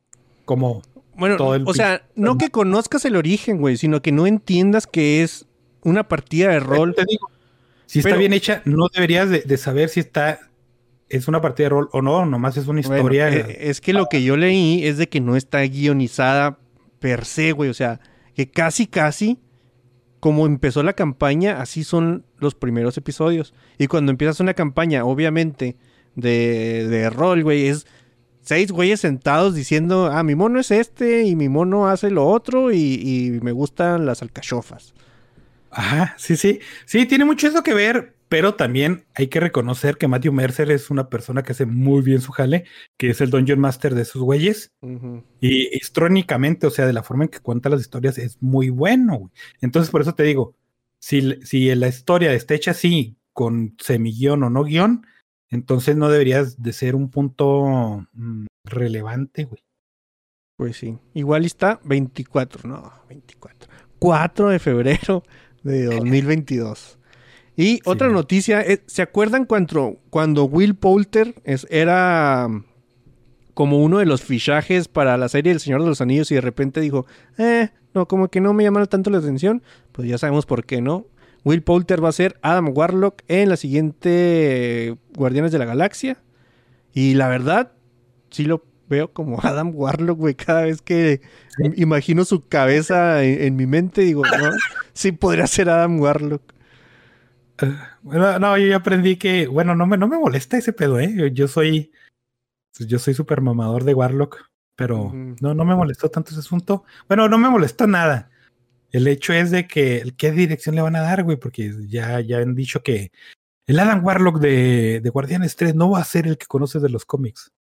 S4: Como,
S3: Bueno,
S4: todo el
S3: o sea, no que conozcas el origen, güey, sino que no entiendas que es una partida de rol.
S4: te digo, si está
S3: Pero-
S4: bien hecha, no deberías de, de saber si está, es una partida de rol o no, nomás es una historia.
S3: eh, es que lo que yo leí es de que no está guionizada per se, güey. O sea, que casi, casi, como empezó la campaña, así son los primeros episodios. Y cuando empiezas una campaña, obviamente, de, de rol, güey, es seis güeyes sentados diciendo, ah, mi mono es este y mi mono hace lo otro y, y me gustan las alcachofas.
S4: Ajá, sí, sí. Sí, tiene mucho eso que ver, pero también hay que reconocer que Matthew Mercer es una persona que hace muy bien su jale, que es el Dungeon Master de esos güeyes. Y histrónicamente, o sea, de la forma en que cuenta las historias, es muy bueno, güey. Entonces, por eso te digo, si, si la historia está hecha así, con semiguión o no guion, entonces no deberías de ser un punto mm, relevante, güey.
S3: Pues sí. Igual está 24, no, 24. 4 de febrero de 2022. Y otra noticia, eh, ¿se acuerdan cuando, cuando Will Poulter es- era mm, como uno de los fichajes para la serie El Señor de los Anillos y de repente dijo, eh, no, como que no me llama tanto la atención? Pues ya sabemos por qué, ¿no? Will Poulter va a ser Adam Warlock en la siguiente eh, Guardianes de la Galaxia. Y la verdad, sí lo veo como Adam Warlock, güey. Cada vez que im- imagino su cabeza en, en mi mente, digo, no, sí podría ser Adam Warlock.
S4: Bueno, no, yo ya aprendí que, bueno, no me, no me molesta ese pedo, ¿eh? Yo, yo soy, pues, yo soy súper mamador de Warlock, pero no, no me molestó tanto ese asunto. Bueno, no me molestó nada. El hecho es de que, ¿qué dirección le van a dar, güey? Porque ya, ya han dicho que el Adam Warlock de, de Guardianes 3 no va a ser el que conoces de los cómics.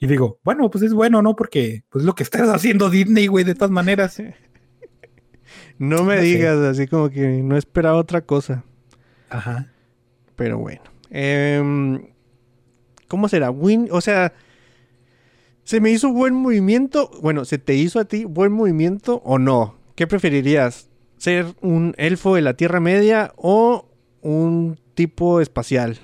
S4: Y digo, bueno, pues es bueno, ¿no? Porque, pues lo que estás haciendo Disney, güey, de todas maneras.
S3: No me
S4: No sé.
S3: digas, así como que no esperaba otra cosa.
S4: Ajá.
S3: Pero bueno. Em, ¿Cómo será? Win, o sea, ¿se me hizo buen movimiento? Bueno, ¿se te hizo a ti buen movimiento o no? ¿Qué preferirías? ¿Ser un elfo de la Tierra Media o un tipo espacial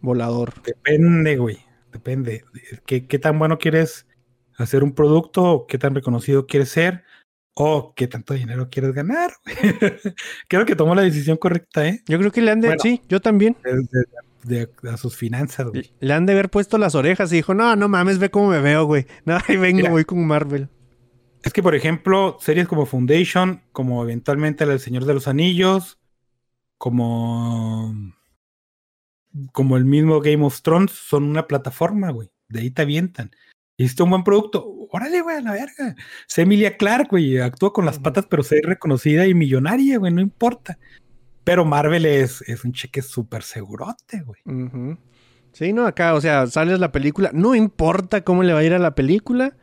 S3: volador?
S4: Depende, güey. Depende. ¿Qué, qué tan bueno quieres hacer un producto? ¿Qué tan reconocido quieres ser? ¿O qué tanto dinero quieres ganar? Creo que tomó la decisión correcta, ¿eh?
S3: Yo creo que le han de...
S4: Bueno.
S3: sí, yo también.
S4: De, a sus finanzas, güey.
S3: Le han de haber puesto las orejas y dijo, no, no mames, ve cómo me veo, güey. No, ahí vengo,
S4: Mira.
S3: voy con Marvel.
S4: Es que, por ejemplo, series como Foundation, como eventualmente la del Señor de los Anillos, como, como el mismo Game of Thrones, son una plataforma, güey. De ahí te avientan. Hiciste un buen producto. Órale, güey, a la verga. Sé Emilia Clark, güey. Actúa con las patas, pero sé reconocida y millonaria, güey. No importa. Pero Marvel es, es un cheque súper segurote, güey.
S3: Sí, no, acá, o sea, sales la película, no importa cómo le va a ir a la película,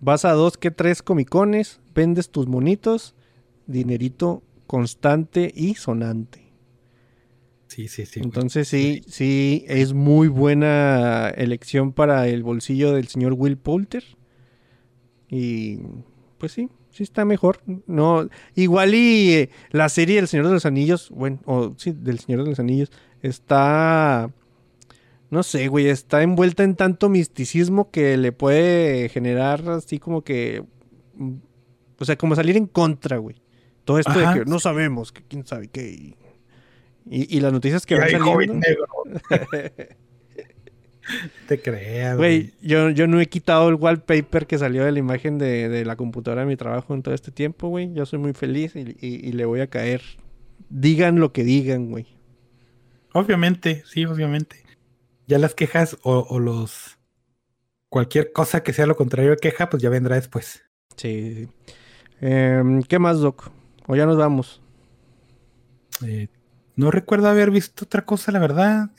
S3: vas a dos que tres comicones, vendes tus monitos, dinerito constante y sonante.
S4: Sí, sí, sí. güey.
S3: Entonces sí, sí, es muy buena elección para el bolsillo del señor Will Poulter. Y pues sí, sí está mejor. No, igual y eh, la serie del Señor de los Anillos, bueno, o sí, del Señor de los Anillos, está, no sé, güey, está envuelta en tanto misticismo que le puede generar así como que, mm, o sea, como salir en contra, güey. Todo esto
S4: Ajá,
S3: de que no sabemos, que quién sabe qué. Y, las noticias que
S4: Y
S3: van saliendo.
S4: negro. Te creas,
S3: Güey, yo, yo no he quitado el wallpaper que salió de la imagen de, de la computadora de mi trabajo en todo este tiempo, güey. Yo soy muy feliz y, y- y le voy a caer. Digan lo que digan, güey.
S4: Obviamente, sí, obviamente. Ya las quejas o, o los... Cualquier cosa que sea lo contrario de queja, pues ya vendrá después.
S3: Sí, sí. Em, ¿Qué más, Doc? O ya nos vamos.
S4: Eh, no recuerdo haber visto otra cosa, la verdad.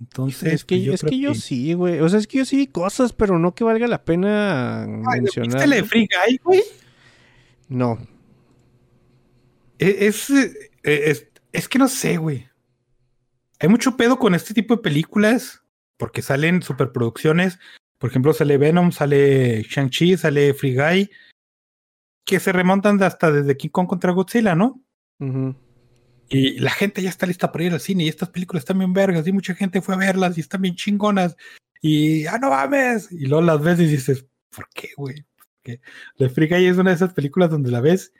S4: Entonces,
S3: es que,
S4: pues, yo
S3: es que yo sí, güey. O sea, es que yo sí vi cosas, pero no que valga la pena
S4: Ay,
S3: mencionar.
S4: ¿Viste la de Free Guy, güey?
S3: No.
S4: E- Es, eh, es, es que no sé, güey. Hay mucho pedo con este tipo de películas porque salen superproducciones. Por ejemplo, sale Venom, sale Shang-Chi, sale Free Guy, que se remontan hasta desde King Kong contra Godzilla, ¿no? Y la gente ya está lista para ir al cine y estas películas están bien vergas y mucha gente fue a verlas y están bien chingonas y ¡ah, no mames! Y luego las ves y dices, ¿por qué, güey? Porque La Free Guy es una de esas películas donde la ves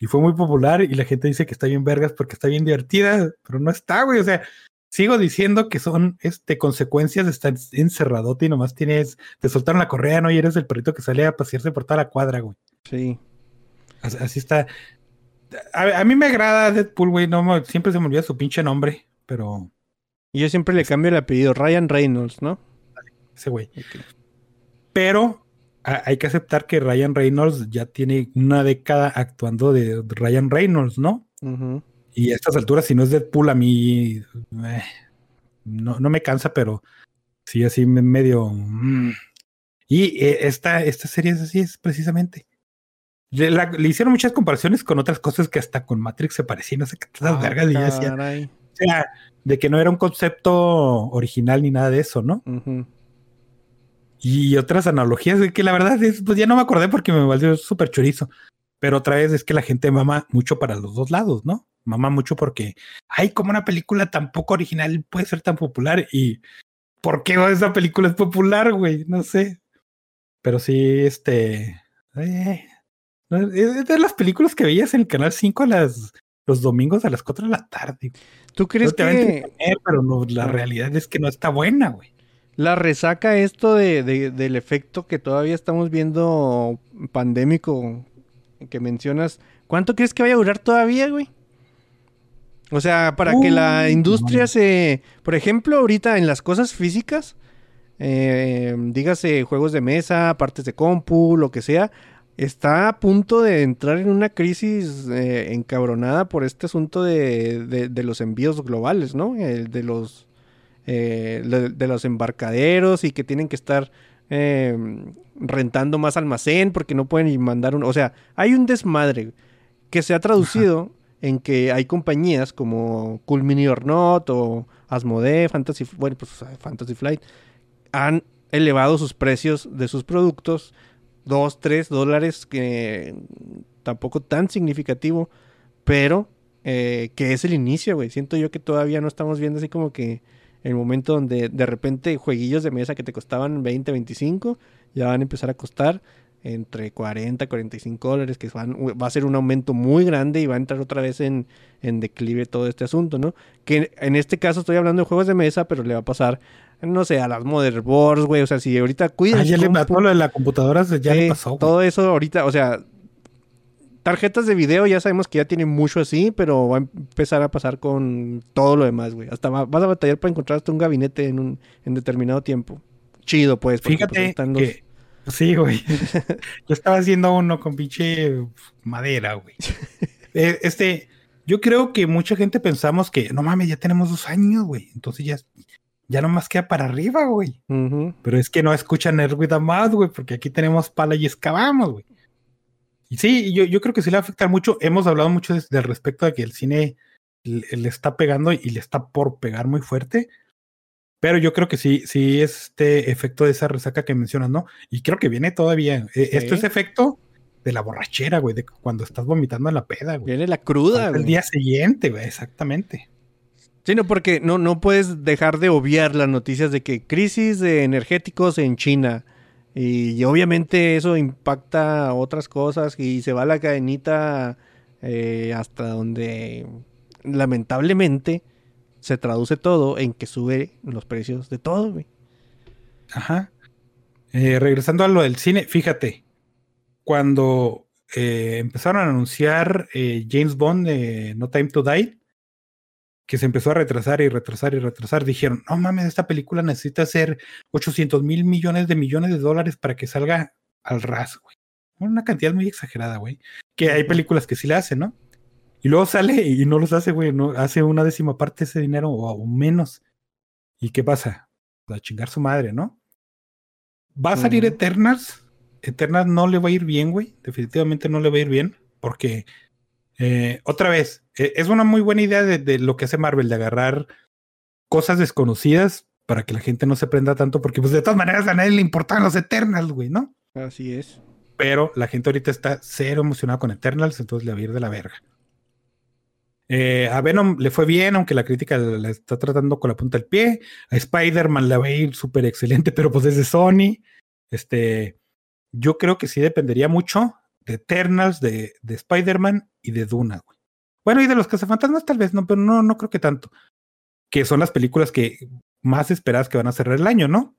S4: y fue muy popular y la gente dice que está bien vergas porque está bien divertida, pero no está, güey. O sea, sigo diciendo que son este, consecuencias de estar encerradote y nomás tienes, te soltaron la correa, ¿no? Y eres el perrito que sale a pasearse por toda la cuadra, güey.
S3: Sí.
S4: Así, así está. A, a mí me agrada Deadpool, güey. No, siempre se me olvida su pinche nombre, pero
S3: Y yo siempre le cambio el apellido. Ryan Reynolds, ¿no?
S4: ese güey. Pero a- hay que aceptar que Ryan Reynolds ya tiene una década actuando de Ryan Reynolds, ¿no? Y a estas alturas, si no es Deadpool, a mí eh, no, no me cansa, pero sí, así me- medio. mm. Y eh, esta, esta serie es así, es precisamente. Le, la- le hicieron muchas comparaciones con otras cosas que hasta con Matrix se parecían, no sé qué tantas
S3: Ah,
S4: vergas, y yo decía,
S3: caray.
S4: o sea, de que no era un concepto original ni nada de eso, ¿no? Y otras analogías de que la verdad es, pues ya no me acordé porque me valió súper chorizo. Pero otra vez es que la gente mama mucho para los dos lados, ¿no? Mama mucho porque, ay, como una película tan poco original puede ser tan popular y ¿por qué esa película es popular, güey? No sé. Pero sí, este... eh, es de las películas que veías en el Canal 5 a las, los domingos a las 4 de la tarde.
S3: ¿Tú crees
S4: No te va a
S3: que
S4: entretener, pero no, la realidad es que no está buena, güey.
S3: la resaca esto de, de- del efecto que todavía estamos viendo pandémico que mencionas, ¿cuánto crees que vaya a durar todavía, güey? O sea, para que la industria
S4: no.
S3: se... Por ejemplo, ahorita en las cosas físicas, eh, dígase juegos de mesa, partes de compu, lo que sea, está a punto de entrar en una crisis eh, encabronada por este asunto de, de- de los envíos globales, ¿no? El de los eh, de, de los embarcaderos y que tienen que estar eh, rentando más almacén porque no pueden mandar un... O sea, hay un desmadre que se ha traducido en que hay compañías como Cool Mini or Not o Asmodee, Fantasy, bueno, pues Fantasy Flight, han elevado sus precios de sus productos 2, 3 dólares, que tampoco tan significativo, pero eh, que es el inicio, güey. Siento yo que todavía no estamos viendo así como que el momento donde de repente jueguillos de mesa que te costaban 20, 25, ya van a empezar a costar entre 40 y 45 dólares, que van, va a ser un aumento muy grande y va a entrar otra vez en, en declive todo este asunto, ¿no? Que en este caso estoy hablando de juegos de mesa, pero le va a pasar, no sé, a las motherboards, güey, o sea, si ahorita cuidan...
S4: Ah, ya le mató lo de la computadora, ya le pasó.
S3: Todo eso ahorita, o sea, tarjetas de video ya sabemos que ya tienen mucho así, pero va a empezar a pasar con todo lo demás, güey. Hasta va- vas a batallar para encontrar hasta un gabinete en un en determinado tiempo. Chido, pues. porque, pues,
S4: Fíjate
S3: están los-
S4: que... Sí, güey. Yo estaba haciendo uno con pinche madera, güey. Eh, Este, yo creo que mucha gente pensamos que, no mames, ya tenemos dos años, güey. Entonces ya, ya nomás queda para arriba, güey. Pero es que no escuchan with a Mouth, güey, porque aquí tenemos pala y excavamos, güey. Y sí, yo, yo creo que sí le va a afectar mucho. Hemos hablado mucho des- del respecto de que el cine le, le está pegando y le está por pegar muy fuerte. Pero yo creo que sí, sí es este efecto de esa resaca que mencionas, ¿no? Y creo que viene todavía. Eh, Esto
S3: Sí.
S4: es efecto de la borrachera, güey, de cuando estás vomitando en la peda, güey.
S3: Viene la cruda, güey.
S4: El día siguiente, güey, exactamente.
S3: Sí, no, porque no, no puedes dejar de obviar las noticias de que crisis de energéticos en China. Y, obviamente eso impacta otras cosas y se va la cadenita eh, hasta donde lamentablemente se traduce todo en que sube los precios de todo.
S4: Ajá. Eh, regresando a lo del cine, fíjate, cuando eh, empezaron a anunciar James Bond de No Time to Die, que se empezó a retrasar y retrasar y retrasar, dijeron, no mames, esta película necesita ser 800 mil millones de millones de dólares para que salga al ras, güey. Una cantidad muy exagerada, güey. Que hay películas que sí la hacen, ¿no? Y luego sale y no los hace, güey, no hace una décima parte de ese dinero o, menos. ¿Y qué pasa? A chingar su madre, ¿no? Va a salir
S3: Ujú.
S4: Eternals. Eternals no le va a ir bien, güey. Definitivamente no le va a ir bien. Porque, eh, otra vez, eh, es una muy buena idea de, de lo que hace Marvel, de agarrar cosas desconocidas para que la gente no se prenda tanto. Porque, pues, de todas maneras, a nadie le importan los Eternals, güey, ¿no?
S3: Así es.
S4: Pero la gente ahorita está cero emocionada con Eternals, entonces le va a ir de la verga. Eh, a Venom le fue bien, aunque la crítica la la está tratando con la punta del pie. A Spider-Man le va a ir súper excelente, pero pues es de Sony. Este, yo creo que sí dependería mucho de Eternals, de, de Spider-Man y de Duna, güey. Bueno, y de los cazafantasmas tal vez, no, pero no, no creo que tanto. Que son las películas que más esperadas que van a cerrar el año, ¿no?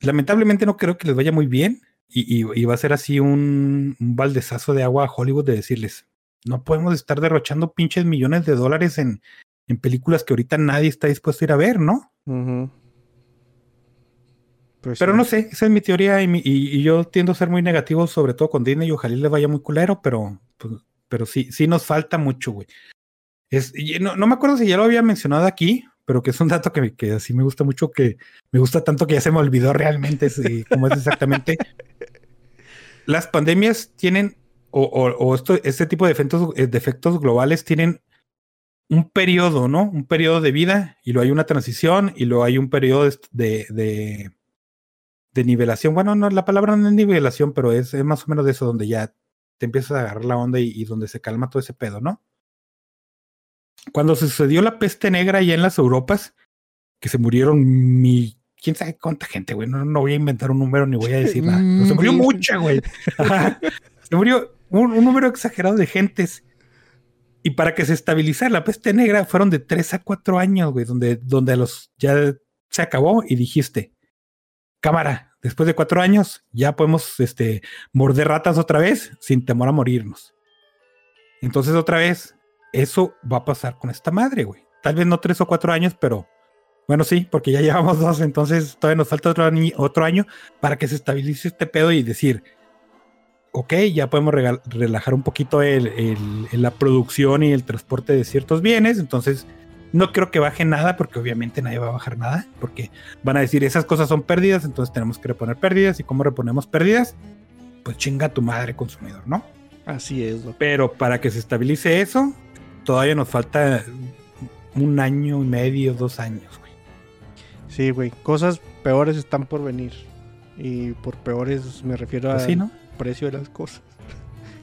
S4: Lamentablemente no creo que les vaya muy bien. Y, y- y va a ser así un, un baldezazo de agua a Hollywood de decirles, no podemos estar derrochando pinches millones de dólares en, en películas que ahorita nadie está dispuesto a ir a ver, ¿no?
S3: Pues
S4: Pero
S3: sí.
S4: no sé, esa es mi teoría y, mi- y- y yo tiendo a ser muy negativo, sobre todo con Disney y ojalá le vaya muy culero, pero, pues, pero sí, sí nos falta mucho, güey. Es, no, no me acuerdo si ya lo había mencionado aquí, pero que es un dato que, que así me gusta mucho, que me gusta tanto que ya se me olvidó realmente cómo es exactamente. Las pandemias tienen, o, o- o esto, este tipo de efectos, eh, de efectos globales tienen un periodo, ¿no? Un periodo de vida y luego hay una transición y luego hay un periodo de, de, de- de nivelación. Bueno, no, la palabra no es nivelación, pero es, es más o menos de eso, donde ya te empiezas a agarrar la onda y, y donde se calma todo ese pedo, ¿no? Cuando sucedió la peste negra allá en las Europas, que se murieron mi... ¿Quién sabe cuánta gente, güey? No, no voy a inventar un número ni voy a decir nada. pero se murió mucha, güey. Se murió un, un número exagerado de gentes. Y para que se estabilizara la peste negra fueron de 3 a 4 años, güey, donde, donde los ya se acabó y dijiste, cámara, después de cuatro años ya podemos este, morder ratas otra vez sin temor a morirnos. Entonces otra vez, eso va a pasar con esta madre, güey. Tal vez no tres o cuatro años, pero bueno, sí, porque ya llevamos dos, entonces todavía nos falta otro, año- para que se estabilice este pedo y decir, ok, ya podemos relajar un poquito el- la producción y el transporte de ciertos bienes, entonces no creo que baje nada, porque obviamente nadie va a bajar nada, porque van a decir esas cosas son pérdidas, entonces tenemos que reponer pérdidas, y cómo reponemos pérdidas, pues chinga tu madre consumidor, ¿no?
S3: Así es.
S4: Pero para que se estabilice eso, todavía nos falta un año y medio, dos años, güey.
S3: Sí, güey. Cosas peores están por venir. Y por peores me refiero
S4: Pues
S3: al
S4: sí, ¿no?
S3: precio de las cosas.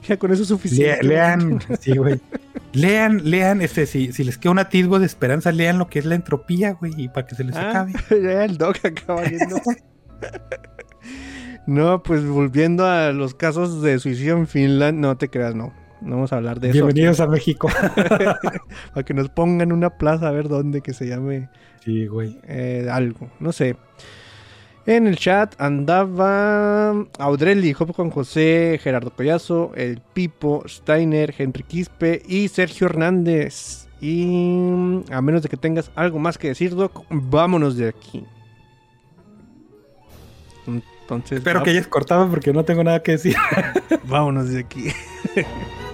S3: Ya con eso es
S4: Le-
S3: suficiente.
S4: lean, sí, güey. Lean, lean, este, si, si les queda un atisbo de esperanza, lean lo que es la entropía, güey, y para que se les
S3: Ah,
S4: acabe.
S3: ya el Doc acaba viendo. no, pues volviendo a los casos de suicidio en Finland, no te creas, no. No vamos a hablar de eso.
S4: Bienvenidos a México.
S3: Para que nos pongan una plaza a ver dónde que se llame
S4: sí, güey.
S3: eh, algo, no sé. En el chat andaba Audrelli, Job Juan José, Gerardo Collazo, El Pipo, Steiner, Henry Quispe y Sergio Hernández. Y a menos de que tengas algo más que decir, Doc, vámonos de aquí. Entonces,
S4: Espero
S3: va-
S4: que hayas cortado porque no tengo nada que decir.
S3: vámonos de aquí.